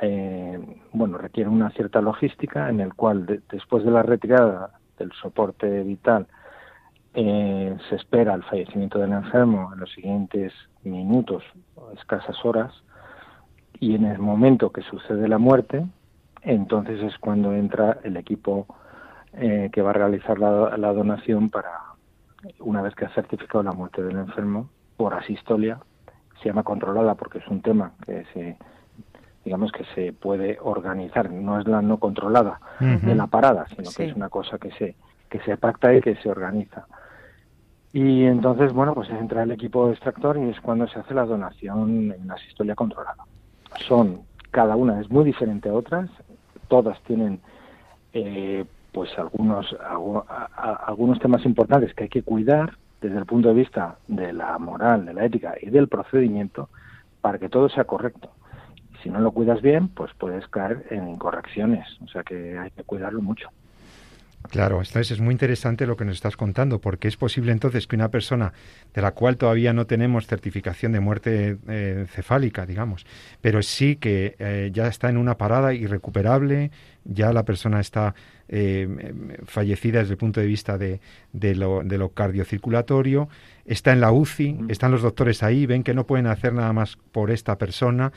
eh, bueno, requiere una cierta logística, en el cual después de la retirada del soporte vital eh, se espera el fallecimiento del enfermo en los siguientes minutos o escasas horas y en el momento que sucede la muerte, entonces es cuando entra el equipo eh, que va a realizar la, donación para, una vez que ha certificado la muerte del enfermo, por asistolia, se llama controlada porque es un tema que se digamos que se puede organizar, no es la no controlada de la parada, sino que es una cosa que se que se pacta y que se organiza. Y entonces, bueno, pues entra el equipo extractor y es cuando se hace la donación en la asistolia controlada. Son, cada una es muy diferente a otras, todas tienen eh, pues algunos, algunos temas importantes que hay que cuidar desde el punto de vista de la moral, de la ética y del procedimiento para que todo sea correcto. Si no lo cuidas bien, pues puedes caer en incorrecciones, o sea que hay que cuidarlo mucho. Claro, entonces es muy interesante lo que nos estás contando, porque es posible entonces que una persona de la cual todavía no tenemos certificación de muerte eh, cefálica, digamos, pero sí que eh, ya está en una parada irrecuperable, ya la persona está eh, fallecida desde el punto de vista de, de, lo, de, lo, cardiocirculatorio, está en la UCI, están los doctores ahí, ven que no pueden hacer nada más por esta persona,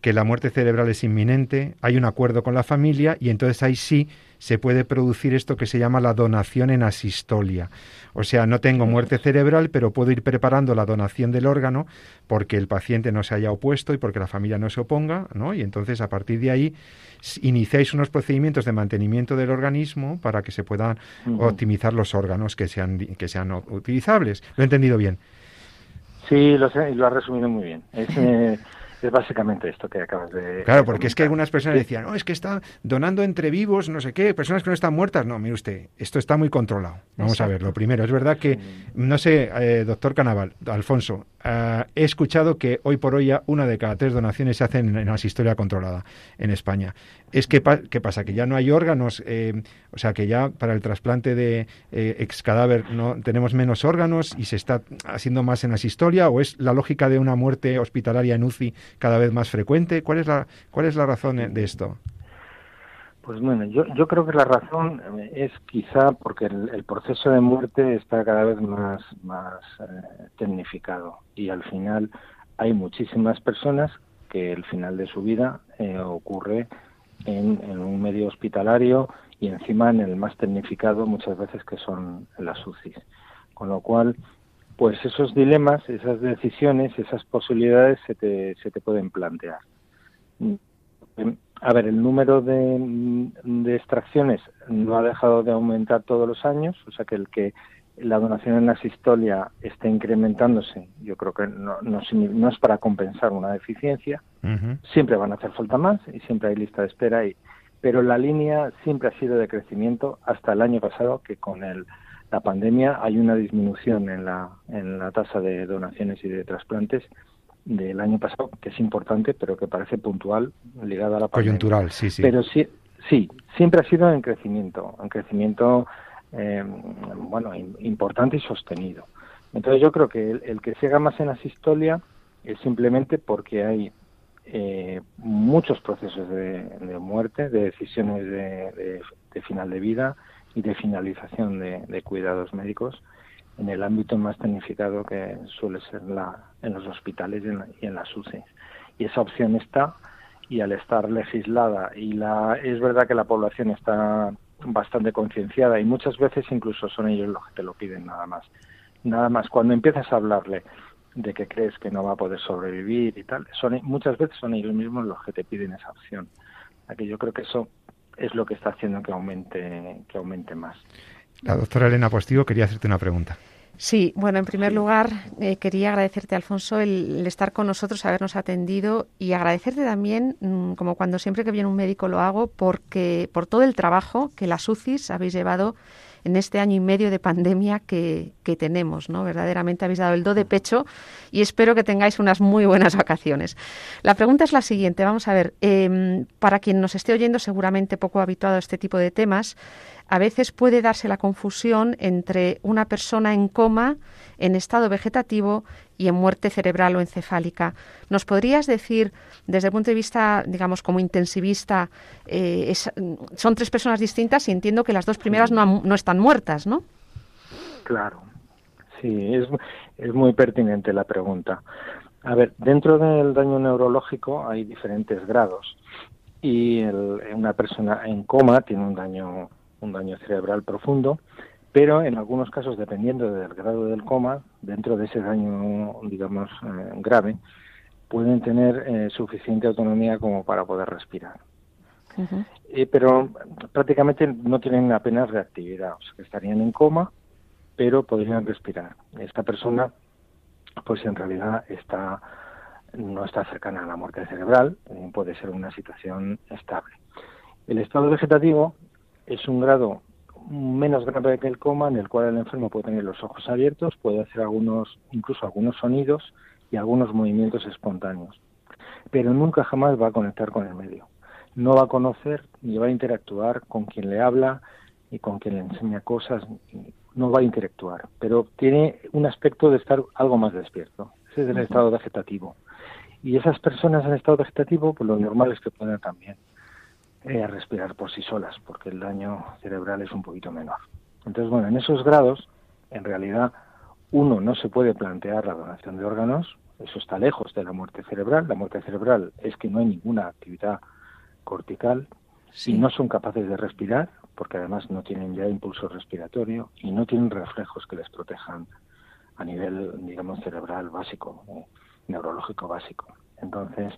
que la muerte cerebral es inminente, hay un acuerdo con la familia y entonces ahí sí se puede producir esto que se llama la donación en asistolia. O sea, no tengo muerte cerebral, pero puedo ir preparando la donación del órgano porque el paciente no se haya opuesto y porque la familia no se oponga, ¿no? Y entonces a partir de ahí iniciáis unos procedimientos de mantenimiento del organismo para que se puedan optimizar los órganos que sean, que sean utilizables. ¿Lo he entendido bien? Sí, lo, sé, lo has resumido muy bien. Es, eh, es básicamente esto que acabas de. Claro, porque es que algunas personas decían, no, es que está donando entre vivos, no sé qué, personas que no están muertas. No, mire usted, esto está muy controlado. Vamos a ver, lo primero, es verdad que, no sé, eh, doctor Canaval, Alfonso, eh, he escuchado que hoy por hoy ya una de cada tres donaciones se hacen en asistolia controlada en España. Es que, ¿qué pasa? Que ya no hay órganos, eh, o sea, que ya para el trasplante de ex cadáver no tenemos menos órganos y se está haciendo más en asistolia, o es la lógica de una muerte hospitalaria en UCI cada vez más frecuente? ¿Cuál es la, cuál es la razón de esto? Pues bueno, yo, yo creo que la razón es quizá porque el, proceso de muerte está cada vez más, más eh, tecnificado y al final hay muchísimas personas que el final de su vida eh, ocurre en, en, un medio hospitalario y encima en el más tecnificado muchas veces que son las UCIs. Con lo cual, pues esos dilemas, esas decisiones, esas posibilidades se te, se te pueden plantear. A ver, el número de, de, extracciones no ha dejado de aumentar todos los años, o sea que el que la donación en la sistolia esté incrementándose, yo creo que no, no, es para compensar una deficiencia. Siempre van a hacer falta más y siempre hay lista de espera, y, pero la línea siempre ha sido de crecimiento hasta el año pasado, que con el la pandemia hay una disminución en la, en la tasa de donaciones y de trasplantes del año pasado, que es importante, pero que parece puntual, ligada a la pandemia. Coyuntural, sí, sí. Pero sí, sí, siempre ha sido en crecimiento, en crecimiento, eh, bueno, importante y sostenido. Entonces yo creo que el, que se haga más en asistolia es simplemente porque hay eh, muchos procesos de, muerte, de decisiones de, final de vida, y de finalización de, cuidados médicos en el ámbito más tecnificado que suele ser la, en los hospitales y en, las UCI. Y esa opción está y al estar legislada y la es verdad que la población está bastante concienciada y muchas veces incluso son ellos los que te lo piden nada más. Nada más cuando empiezas a hablarle de que crees que no va a poder sobrevivir y tal, son muchas veces son ellos mismos los que te piden esa opción. Aquí yo creo que eso es lo que está haciendo que aumente, que aumente más. La doctora Elena Postigo quería hacerte una pregunta. Sí, bueno, en primer lugar eh, quería agradecerte, Alfonso, el, estar con nosotros, habernos atendido y agradecerte también, mm, como cuando siempre que viene un médico lo hago, porque por todo el trabajo que las UCIs habéis llevado en este año y medio de pandemia que, tenemos, ¿no? Verdaderamente habéis dado el do de pecho y espero que tengáis unas muy buenas vacaciones. La pregunta es la siguiente, vamos a ver, em, para quien nos esté oyendo seguramente poco habituado a este tipo de temas, a veces puede darse la confusión entre una persona en coma, en estado vegetativo y en muerte cerebral o encefálica. ¿Nos podrías decir, desde el punto de vista, digamos, como intensivista, eh, son tres personas distintas y entiendo que las dos primeras no, están muertas, ¿no? Claro, sí, es, es muy pertinente la pregunta. A ver, dentro del daño neurológico hay diferentes grados y una persona en coma tiene un daño un daño cerebral profundo, pero en algunos casos, dependiendo del grado del coma, dentro de ese daño, digamos, eh, grave, pueden tener eh, suficiente autonomía como para poder respirar. Eh, pero prácticamente no tienen apenas reactividad, o sea, que estarían en coma, pero podrían respirar. Esta persona, pues en realidad está no está cercana a la muerte cerebral, puede ser una situación estable. El estado vegetativo es un grado menos grave que el coma, en el cual el enfermo puede tener los ojos abiertos, puede hacer algunos, incluso algunos sonidos y algunos movimientos espontáneos. Pero nunca jamás va a conectar con el medio. No va a conocer ni va a interactuar con quien le habla y con quien le enseña cosas, no va a interactuar, pero tiene un aspecto de estar algo más despierto. Ese es el estado vegetativo. Y esas personas en estado vegetativo, pues lo normal es que puedan también eh, a respirar por sí solas, porque el daño cerebral es un poquito menor. Entonces, bueno, en esos grados, en realidad, uno no se puede plantear la donación de órganos, eso está lejos de la muerte cerebral. La muerte cerebral es que no hay ninguna actividad cortical, si no son capaces de respirar, porque además no tienen ya impulso respiratorio y no tienen reflejos que les protejan a nivel, digamos, cerebral básico, eh, neurológico básico. Entonces,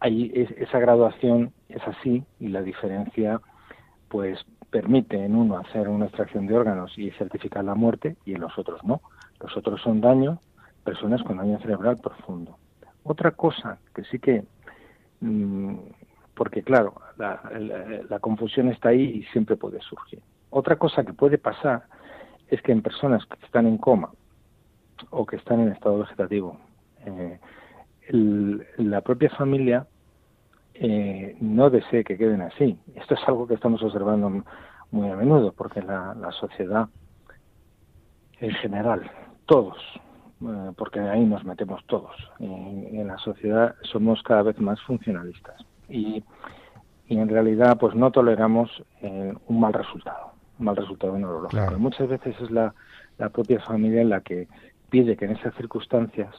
hay esa graduación es así y la diferencia pues permite en uno hacer una extracción de órganos y certificar la muerte y en los otros no. Los otros son daño, personas con daño cerebral profundo. Otra cosa que sí que, mm, porque claro, la, la confusión está ahí y siempre puede surgir. Otra cosa que puede pasar es que en personas que están en coma o que están en estado vegetativo, eh, la propia familia eh, no desee que queden así. Esto es algo que estamos observando muy a menudo, porque la, la sociedad en general, todos, eh, porque ahí nos metemos todos, en, la sociedad somos cada vez más funcionalistas y, y en realidad pues no toleramos eh, un mal resultado, un mal resultado neurológico. Muchas veces es la, la propia familia la que pide que en esas circunstancias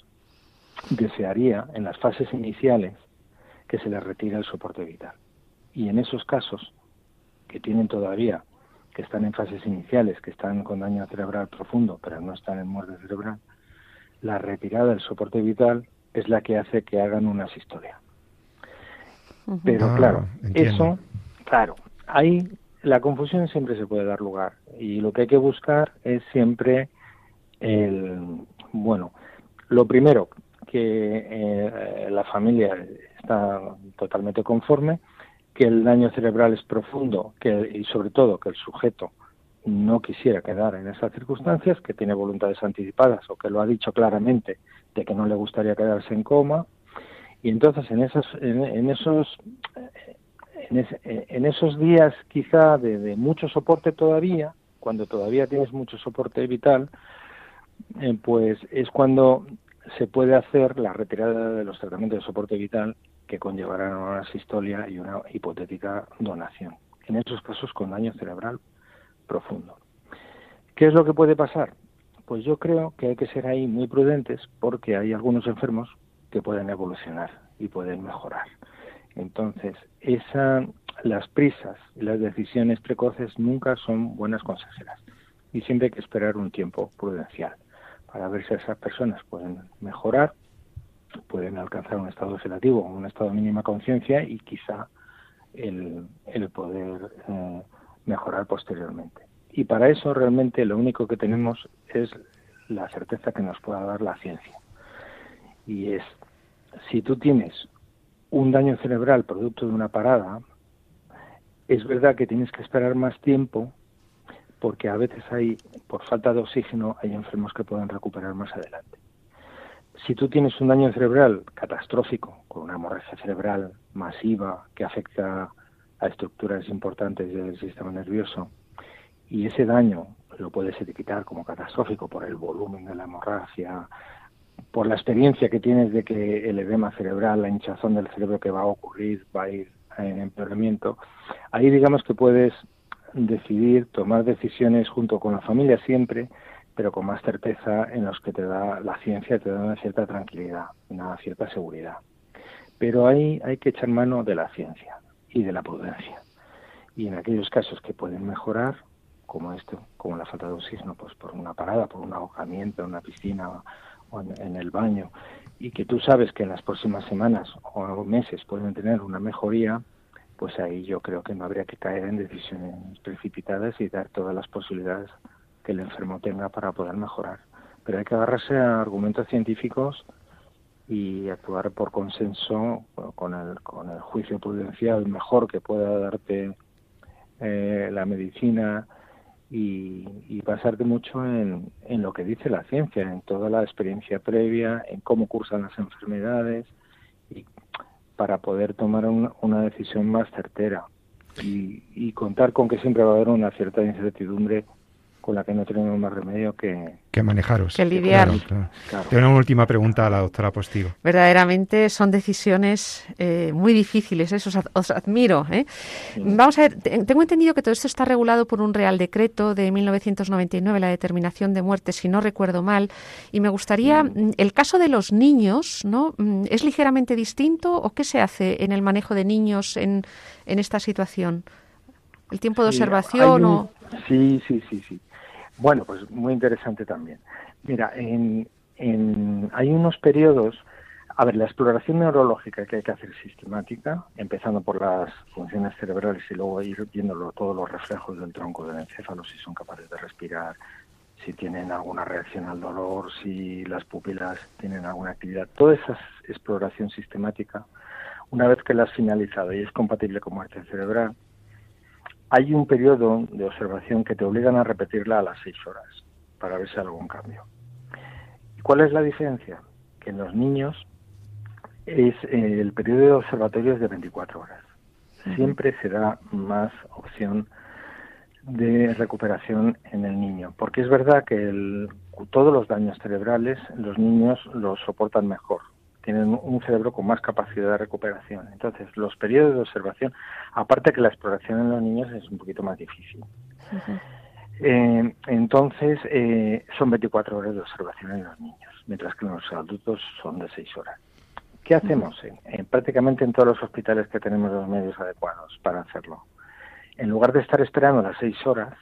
desearía en las fases iniciales que se les retire el soporte vital. Y en esos casos que tienen todavía, que están en fases iniciales, que están con daño cerebral profundo, pero no están en muerte cerebral, la retirada del soporte vital es la que hace que hagan una asistolia. Pero ah, claro, eso, claro, ahí la confusión siempre se puede dar lugar y lo que hay que buscar es siempre el, bueno, lo primero, que eh, la familia está totalmente conforme, que el daño cerebral es profundo que, y sobre todo que el sujeto no quisiera quedar en esas circunstancias, que tiene voluntades anticipadas o que lo ha dicho claramente de que no le gustaría quedarse en coma. Y entonces en esos, en, esos, en, esos días quizá de, de, mucho soporte todavía, cuando todavía tienes mucho soporte vital, eh, pues es cuando se puede hacer la retirada de los tratamientos de soporte vital que conllevarán una sistolia y una hipotética donación. En esos casos con daño cerebral profundo. ¿Qué es lo que puede pasar? Pues yo creo que hay que ser ahí muy prudentes porque hay algunos enfermos que pueden evolucionar y pueden mejorar. Entonces, esa, las prisas y las decisiones precoces nunca son buenas consejeras y siempre hay que esperar un tiempo prudencial para ver si esas personas pueden mejorar, pueden alcanzar un estado vegetativo, un estado de mínima conciencia y quizá el, el poder eh, mejorar posteriormente. Y para eso realmente lo único que tenemos es la certeza que nos pueda dar la ciencia. Y es, si tú tienes un daño cerebral producto de una parada, es verdad que tienes que esperar más tiempo porque a veces hay, por falta de oxígeno, hay enfermos que pueden recuperar más adelante. Si tú tienes un daño cerebral catastrófico, con una hemorragia cerebral masiva que afecta a estructuras importantes del sistema nervioso, y ese daño lo puedes etiquetar como catastrófico por el volumen de la hemorragia, por la experiencia que tienes de que el edema cerebral, la hinchazón del cerebro que va a ocurrir, va a ir en empeoramiento, ahí digamos que puedes decidir, tomar decisiones junto con la familia siempre, pero con más certeza en los que te da la ciencia, te da una cierta tranquilidad, una cierta seguridad. Pero ahí hay que echar mano de la ciencia y de la prudencia. Y en aquellos casos que pueden mejorar, como esto, como la falta de oxígeno, pues por una parada, por un ahogamiento en una piscina o en, el baño, y que tú sabes que en las próximas semanas o meses pueden tener una mejoría, pues ahí yo creo que no habría que caer en decisiones precipitadas y dar todas las posibilidades que el enfermo tenga para poder mejorar. Pero hay que agarrarse a argumentos científicos y actuar por consenso con el, con el juicio prudencial mejor que pueda darte eh, la medicina y, basarte mucho en, en, lo que dice la ciencia, en toda la experiencia previa, en cómo cursan las enfermedades y para poder tomar una decisión más certera y, y contar con que siempre va a haber una cierta incertidumbre con la que no tenemos más remedio que, que manejaros. Que lidiar. Tengo una última pregunta a la doctora Postigo. Verdaderamente son decisiones eh, muy difíciles, eso os, admiro. ¿eh? Vamos a ver, tengo entendido que todo esto está regulado por un Real Decreto de 1999, la determinación de muerte, si no recuerdo mal, y me gustaría, mm, el caso de los niños, ¿no? Mm, ¿Es ligeramente distinto o qué se hace en el manejo de niños en, en esta situación? ¿El tiempo de observación o...? Sí, sí, sí, sí. Bueno, pues muy interesante también. Mira, en, hay unos periodos, a ver, la exploración neurológica que hay que hacer sistemática, empezando por las funciones cerebrales y luego ir viendo todos los reflejos del tronco del encéfalo, si son capaces de respirar, si tienen alguna reacción al dolor, si las pupilas tienen alguna actividad. Toda esa exploración sistemática, una vez que la has finalizado y es compatible con muerte cerebral, hay un periodo de observación que te obligan a repetirla a las seis horas para ver si hay algún cambio. ¿Cuál es la diferencia? Que en los niños es eh, el periodo de observatorio es de 24 horas. Siempre se da más opción de recuperación en el niño, porque es verdad que todos los daños cerebrales los niños los soportan mejor, tienen un cerebro con más capacidad de recuperación. Entonces, los periodos de observación, aparte que la exploración en los niños es un poquito más difícil. Eh, entonces, eh, son 24 horas de observación en los niños, mientras que en los adultos son de 6 horas. ¿Qué hacemos? en, prácticamente en todos los hospitales que tenemos los medios adecuados para hacerlo. En lugar de estar esperando las 6 horas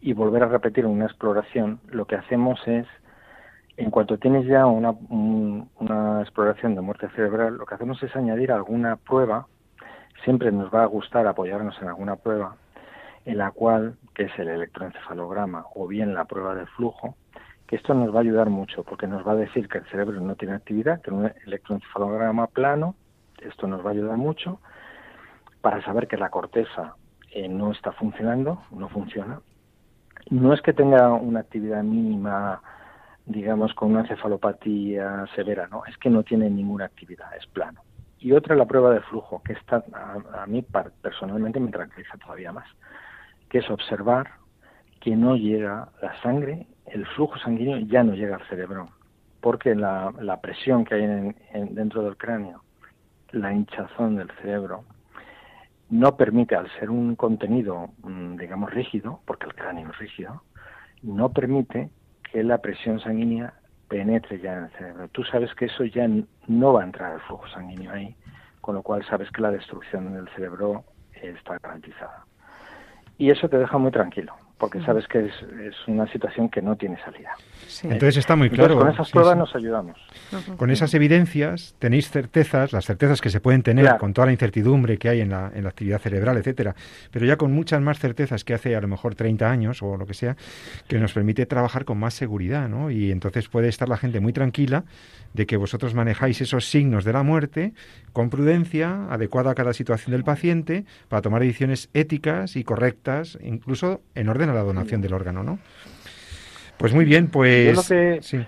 y volver a repetir una exploración, lo que hacemos es en cuanto tienes ya una, una exploración de muerte cerebral, lo que hacemos es añadir alguna prueba, siempre nos va a gustar apoyarnos en alguna prueba, en la cual, que es el electroencefalograma o bien la prueba de flujo, que esto nos va a ayudar mucho porque nos va a decir que el cerebro no tiene actividad, que un electroencefalograma plano, esto nos va a ayudar mucho para saber que la corteza eh, no está funcionando, no funciona. No es que tenga una actividad mínima digamos, con una cefalopatía severa, ¿no? Es que no tiene ninguna actividad, es plano. Y otra la prueba de flujo, que está a, mí personalmente me tranquiliza todavía más, que es observar que no llega la sangre, el flujo sanguíneo ya no llega al cerebro, porque la, presión que hay en, dentro del cráneo, la hinchazón del cerebro, no permite, al ser un contenido, mm, digamos, rígido, porque el cráneo es rígido, no permite que la presión sanguínea penetre ya en el cerebro. Tú sabes que eso ya no va a entrar al flujo sanguíneo ahí, con lo cual sabes que la destrucción del cerebro está garantizada. Y eso te deja muy tranquilo, porque sabes que es, es una situación que no tiene salida. Entonces está muy claro. con esas pruebas nos ayudamos. Con esas evidencias tenéis certezas, las certezas que se pueden tener con toda la incertidumbre que hay en la, en la actividad cerebral, etcétera, pero ya con muchas más certezas que hace a lo mejor 30 años o lo que sea, que nos permite trabajar con más seguridad, ¿no? Y entonces puede estar la gente muy tranquila de que vosotros manejáis esos signos de la muerte con prudencia, adecuada a cada situación del paciente, para tomar decisiones éticas y correctas, incluso en orden a la donación del órgano, ¿no? Pues muy bien, pues... sí.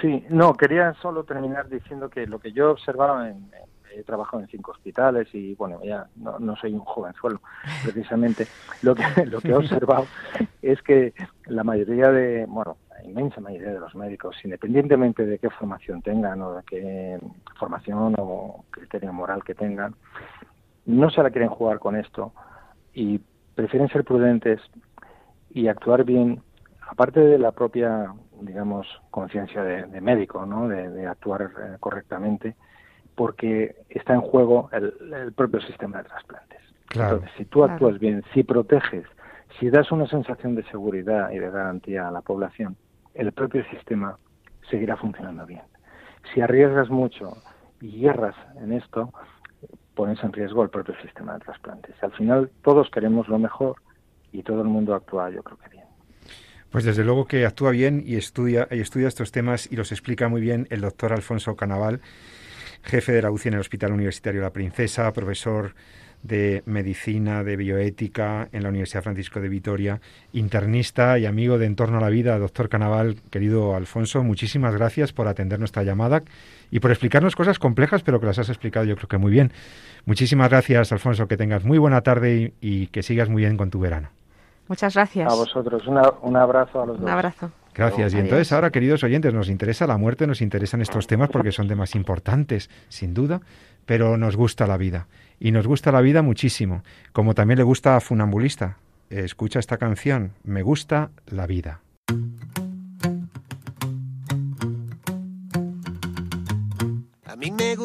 sí, no, quería solo terminar diciendo que lo que yo he observado en, he trabajado en cinco hospitales y bueno ya no, soy un jovenzuelo precisamente lo que lo que he observado es que la mayoría de bueno la inmensa mayoría de los médicos independientemente de qué formación tengan o de qué formación o criterio moral que tengan no se la quieren jugar con esto y prefieren ser prudentes y actuar bien aparte de la propia, digamos, conciencia de, médico, ¿no? De, actuar eh, correctamente, porque está en juego el, propio sistema de trasplantes. Entonces, si tú actúas bien, si proteges, si das una sensación de seguridad y de garantía a la población, el propio sistema seguirá funcionando bien. Si arriesgas mucho y hierras en esto, pones en riesgo el propio sistema de trasplantes. Al final todos queremos lo mejor y todo el mundo actúa, yo creo que bien. Pues desde luego que actúa bien y estudia, y estudia estos temas y los explica muy bien el doctor Alfonso Canaval, jefe de la UCI en el Hospital Universitario La Princesa, profesor de medicina, de bioética en la Universidad Francisco de Vitoria, internista y amigo de Entorno a la Vida, doctor Canaval, querido Alfonso, muchísimas gracias por atender nuestra llamada y por explicarnos cosas complejas, pero que las has explicado yo creo que muy bien. Muchísimas gracias, Alfonso, que tengas muy buena tarde y que sigas muy bien con tu verano. Muchas gracias. A vosotros. un abrazo a los dos. Un abrazo. Gracias. Y entonces ahora, queridos oyentes, nos interesa la muerte, nos interesan estos temas porque son temas importantes, sin duda, pero nos gusta la vida. Y nos gusta la vida muchísimo, como también le gusta a Funambulista. Escucha esta canción, Me gusta la vida.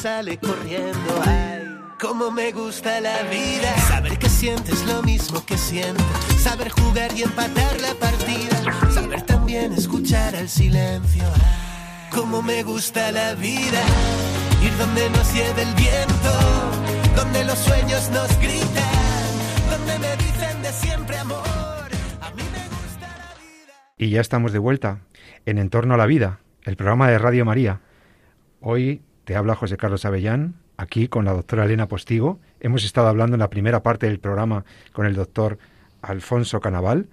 Sale corriendo. Ay, cómo me gusta la vida, saber que sientes lo mismo que siento, saber jugar y empatar la partida, saber también escuchar al silencio. Ay, cómo me gusta la vida, ir donde nos lleve el viento, donde los sueños nos gritan, donde me dicen de siempre amor. A mí me gusta la vida. Y ya estamos de vuelta en Entorno a la Vida el programa de Radio María. Hoy te habla José Carlos Avellán, aquí con la doctora Elena Postigo. Hemos estado hablando en la primera parte del programa con el doctor Alfonso Canaval,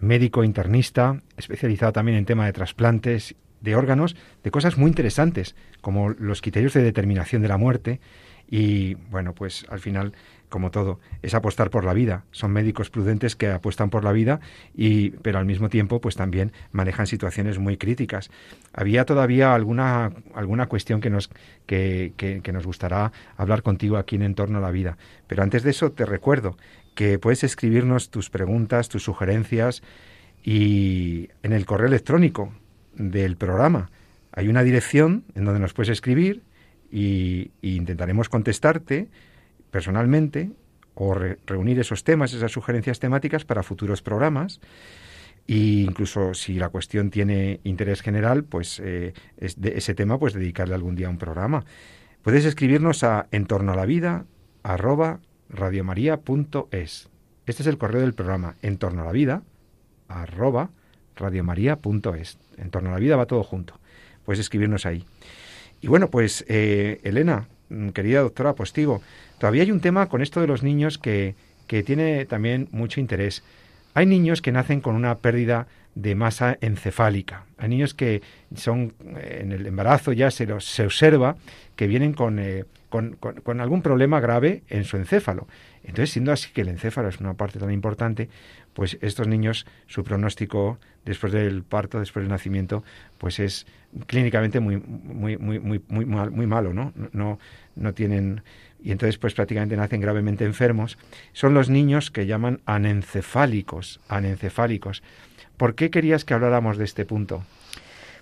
médico internista, especializado también en tema de trasplantes de órganos, de cosas muy interesantes, como los criterios de determinación de la muerte. Y bueno, pues al final como todo, es apostar por la vida. Son médicos prudentes que apuestan por la vida, y, pero al mismo tiempo, pues también manejan situaciones muy críticas. Había todavía alguna, alguna cuestión que nos, que, que, nos gustará hablar contigo aquí en Entorno a la Vida. Pero antes de eso, te recuerdo que puedes escribirnos tus preguntas, tus sugerencias, y en el correo electrónico del programa hay una dirección en donde nos puedes escribir y intentaremos contestarte personalmente o reunir esos temas, esas sugerencias temáticas para futuros programas. E incluso si la cuestión tiene interés general, pues eh, de ese tema, pues dedicarle algún día un programa. Puedes escribirnos a en torno a la vida radiomaria.es. Este es el correo del programa, en torno a la vida radiomaria.es. En torno a la vida va todo junto. Puedes escribirnos ahí. Y bueno, pues eh, Elena, mm, querida doctora Postigo, todavía hay un tema con esto de los niños que, que tiene también mucho interés. Hay niños que nacen con una pérdida de masa encefálica. Hay niños que son eh, en el embarazo ya se, los, se observa que vienen con, eh, con, con, algún problema grave en su encéfalo. Entonces, siendo así que el encéfalo es una parte tan importante, pues estos niños, su pronóstico después del parto, después del nacimiento, pues es clínicamente muy, muy, muy, muy, muy, muy malo, ¿no? No, no tienen y entonces pues prácticamente nacen gravemente enfermos, son los niños que llaman anencefálicos, anencefálicos. ¿Por qué querías que habláramos de este punto?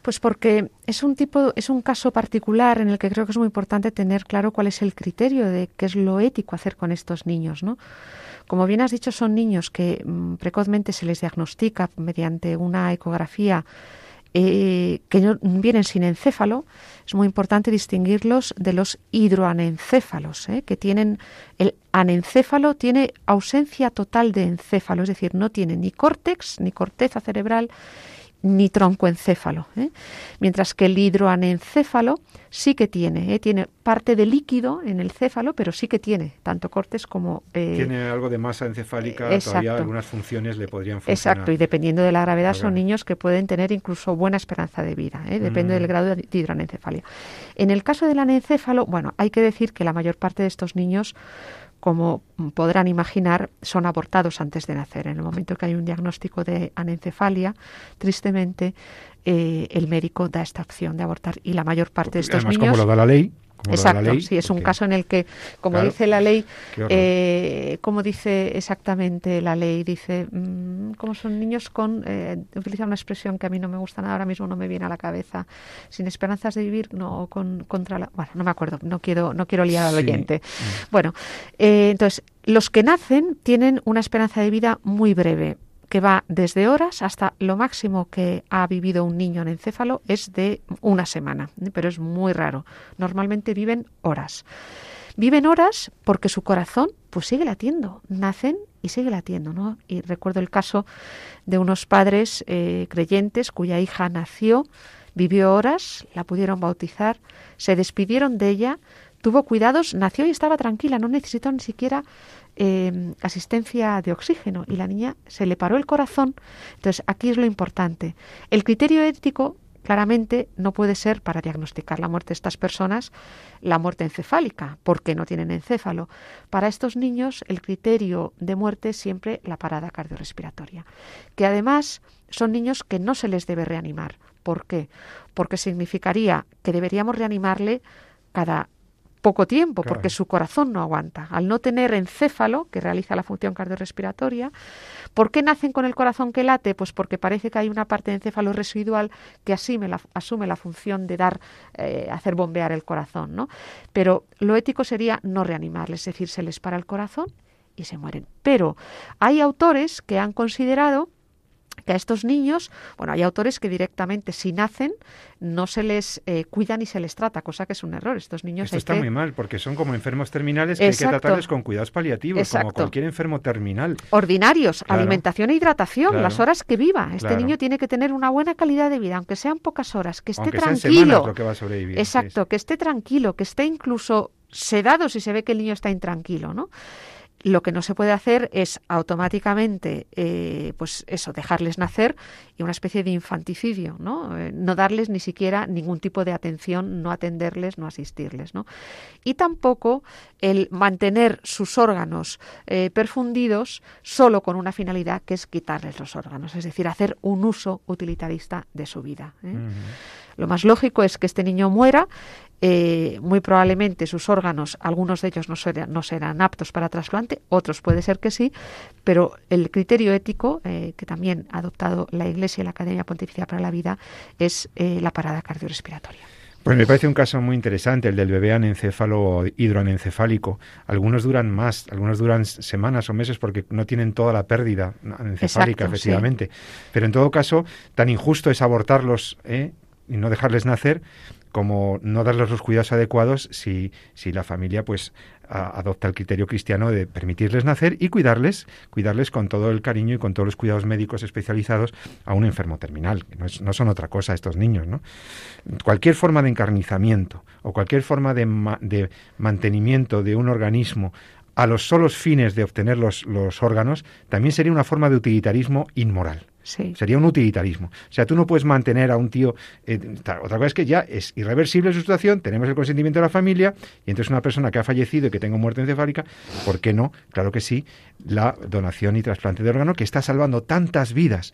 Pues porque es un tipo, es un caso particular en el que creo que es muy importante tener claro cuál es el criterio de qué es lo ético hacer con estos niños, ¿no? Como bien has dicho, son niños que mm, precozmente se les diagnostica mediante una ecografía eh, que no, vienen sin encéfalo, es muy importante distinguirlos de los hidroanencéfalos, ¿eh? que tienen el anencéfalo tiene ausencia total de encéfalo, es decir, no tiene ni córtex ni corteza cerebral ni troncoencéfalo. ¿eh? Mientras que el hidroanencéfalo sí que tiene, ¿eh? tiene parte de líquido en el céfalo, pero sí que tiene tanto cortes como... Eh, tiene algo de masa encefálica, todavía algunas funciones le podrían funcionar. Exacto, y dependiendo de la gravedad son niños que pueden tener incluso buena esperanza de vida, ¿eh? depende del mm. grado de hidroanencefalia. En el caso del anencéfalo, bueno, hay que decir que la mayor parte de estos niños como podrán imaginar, son abortados antes de nacer. En el momento que hay un diagnóstico de anencefalia, tristemente, eh, el médico da esta opción de abortar y la mayor parte de estos Además, niños... como lo da la ley, Exacto, sí, es un caso en el que, como dice la ley, eh, como dice exactamente la ley, dice, mmm, como son niños con, eh, utiliza una expresión que a mí no me gusta nada, ahora mismo no me viene a la cabeza, sin esperanzas de vivir, no, con, contra la, bueno, no me acuerdo, no quiero, no quiero liar al oyente. Mm. Bueno, eh, entonces, los que nacen tienen una esperanza de vida muy breve que va desde horas hasta lo máximo que ha vivido un niño en encéfalo es de una semana, pero es muy raro. Normalmente viven horas. Viven horas porque su corazón pues sigue latiendo, nacen y sigue latiendo, ¿no? Y recuerdo el caso de unos padres eh, creyentes cuya hija nació, vivió horas, la pudieron bautizar, se despidieron de ella, tuvo cuidados, nació y estaba tranquila, no necesitó ni siquiera Em, asistencia de oxígeno y la niña se le paró el corazón. Entonces, aquí es lo importante. El criterio ético claramente no puede ser para diagnosticar la muerte de estas personas la muerte encefálica, porque no tienen encéfalo. Para estos niños el criterio de muerte es siempre la parada cardiorrespiratoria, que además son niños que no se les debe reanimar. ¿Por qué? Porque significaría que deberíamos reanimarle cada poco tiempo porque su corazón no aguanta. Al no tener encéfalo, que realiza la función cardiorrespiratoria, ¿por qué nacen con el corazón que late? Pues porque parece que hay una parte de encéfalo residual que asume la, asume la función de dar, eh, hacer bombear el corazón, ¿no? Pero lo ético sería no reanimarles, es decir, se les para el corazón y se mueren. Pero hay autores que han considerado que a estos niños, bueno, hay autores que directamente si nacen no se les eh, cuida ni se les trata, cosa que es un error. Estos niños Esto está muy mal porque son como enfermos terminales que hay que tratarles con cuidados paliativos, como cualquier enfermo terminal. Ordinarios, alimentación e hidratación, las horas que viva. Este niño tiene que tener una buena calidad de vida, aunque sean pocas horas, que esté tranquilo. lo que va a sobrevivir, Exacto, que esté tranquilo, que esté incluso sedado si se ve que el niño está intranquilo, ¿no? Lo que no se puede hacer es automáticamente, eh, pues eso, dejarles nacer y una especie de infanticidio, ¿no? Eh, no darles ni siquiera ningún tipo de atención, no atenderles, no asistirles, ¿no? Y tampoco el mantener sus órganos eh, perfundidos solo con una finalidad que es quitarles los órganos, es decir, hacer un uso utilitarista de su vida. Lo más lógico es que este niño muera eh, muy probablemente sus órganos, algunos de ellos no, no, serán aptos para trasplante, otros puede ser que sí, pero el criterio ético eh, que también ha adoptado la Iglesia y la Academia Pontificia para la Vida es eh, la parada cardiorrespiratoria. Pues me parece un caso muy interesante el del bebé anencéfalo o hidroanencefálico. Algunos duran más, algunos duran semanas o meses porque no tienen toda la pérdida anencefálica, efectivamente. Pero en todo caso, tan injusto es abortarlos y no dejarles nacer como no darles los cuidados adecuados si, si la familia pues adopta el criterio cristiano de permitirles nacer y cuidarles, cuidarles con todo el cariño y con todos los cuidados médicos especializados a un enfermo terminal, que no, son otra cosa estos niños, ¿no? Cualquier forma de encarnizamiento o cualquier forma de, de mantenimiento de un organismo a los solos fines de obtener los, los órganos también sería una forma de utilitarismo inmoral. Sería un utilitarismo. O sea, tú no puedes mantener a un tío. Eh, otra cosa es que ya es irreversible su situación, tenemos el consentimiento de la familia, y entonces una persona que ha fallecido y que tenga muerte encefálica, ¿por qué no? Claro que sí, la donación y trasplante de órgano que está salvando tantas vidas.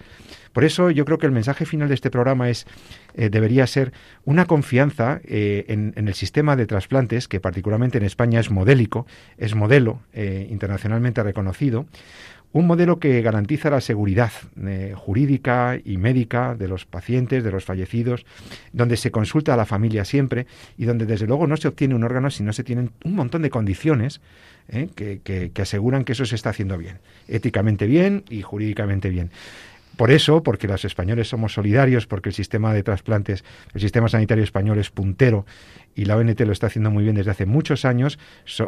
Por eso yo creo que el mensaje final de este programa es eh, debería ser una confianza eh, en, el sistema de trasplantes, que particularmente en España es modélico, es modelo internacionalmente reconocido un modelo que garantiza la seguridad eh, jurídica y médica de los pacientes, de los fallecidos, donde se consulta a la familia siempre y donde desde luego no se obtiene un órgano si no se tienen un montón de condiciones eh, que, que aseguran que eso se está haciendo bien, éticamente bien y jurídicamente bien. Por eso, porque los españoles somos solidarios, porque el sistema de trasplantes, el sistema sanitario español es puntero y la ONT lo está haciendo muy bien desde hace muchos años,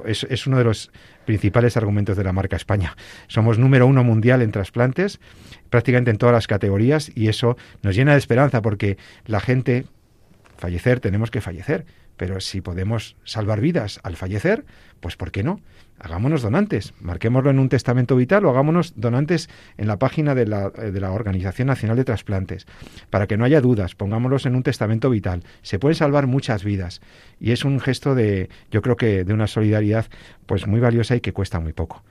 es, uno de los principales argumentos de la marca España. Somos número uno mundial en trasplantes, prácticamente en todas las categorías, y eso nos llena de esperanza porque la gente, fallecer, tenemos que fallecer, pero si podemos salvar vidas al fallecer, pues ¿por qué no? hagámonos donantes, marquémoslo en un testamento vital o hagámonos donantes en la página de la, eh, de la, Organización Nacional de Trasplantes, para que no haya dudas, pongámoslos en un testamento vital. Se pueden salvar muchas vidas y es un gesto de, yo creo que de una solidaridad pues muy valiosa y que cuesta muy poco.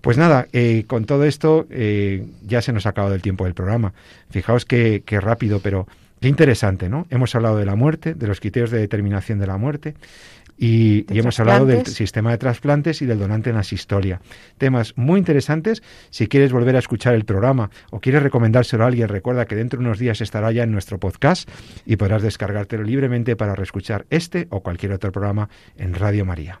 Pues nada, eh, con todo esto eh, ya se nos ha acabado el tiempo del programa. Fijaos qué, qué rápido, pero qué interesante, ¿no? Hemos hablado de la muerte, de los criterios de determinación de la muerte, y, hemos hablado del sistema de trasplantes y del donante en asistolia. Temas muy interesantes. Si quieres volver a escuchar el programa o quieres recomendárselo a alguien, recuerda que dentro de unos días estará ya en nuestro podcast y podrás descargártelo libremente para reescuchar este o cualquier otro programa en Radio María.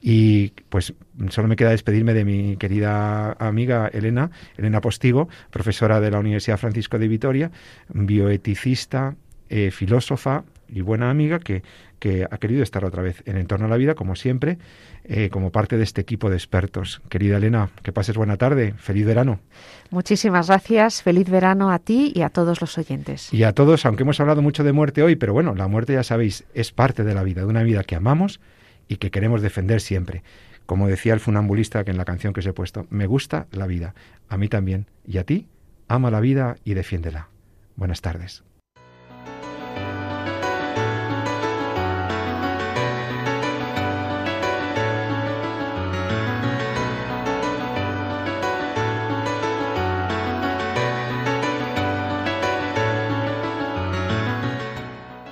Y pues solo me queda despedirme de mi querida amiga Elena, Elena Postigo, profesora de la Universidad Francisco de Vitoria, bioeticista, eh, filósofa y buena amiga que que ha querido estar otra vez en Entorno a la Vida, como siempre, eh, como parte de este equipo de expertos. Querida Elena, que pases buena tarde, feliz verano. Muchísimas gracias, feliz verano a ti y a todos los oyentes. Y a todos, aunque hemos hablado mucho de muerte hoy, pero bueno, la muerte ya sabéis, es parte de la vida, de una vida que amamos y que queremos defender siempre. Como decía el funambulista que en la canción que os he puesto, me gusta la vida, a mí también, y a ti, ama la vida y defiéndela. Buenas tardes.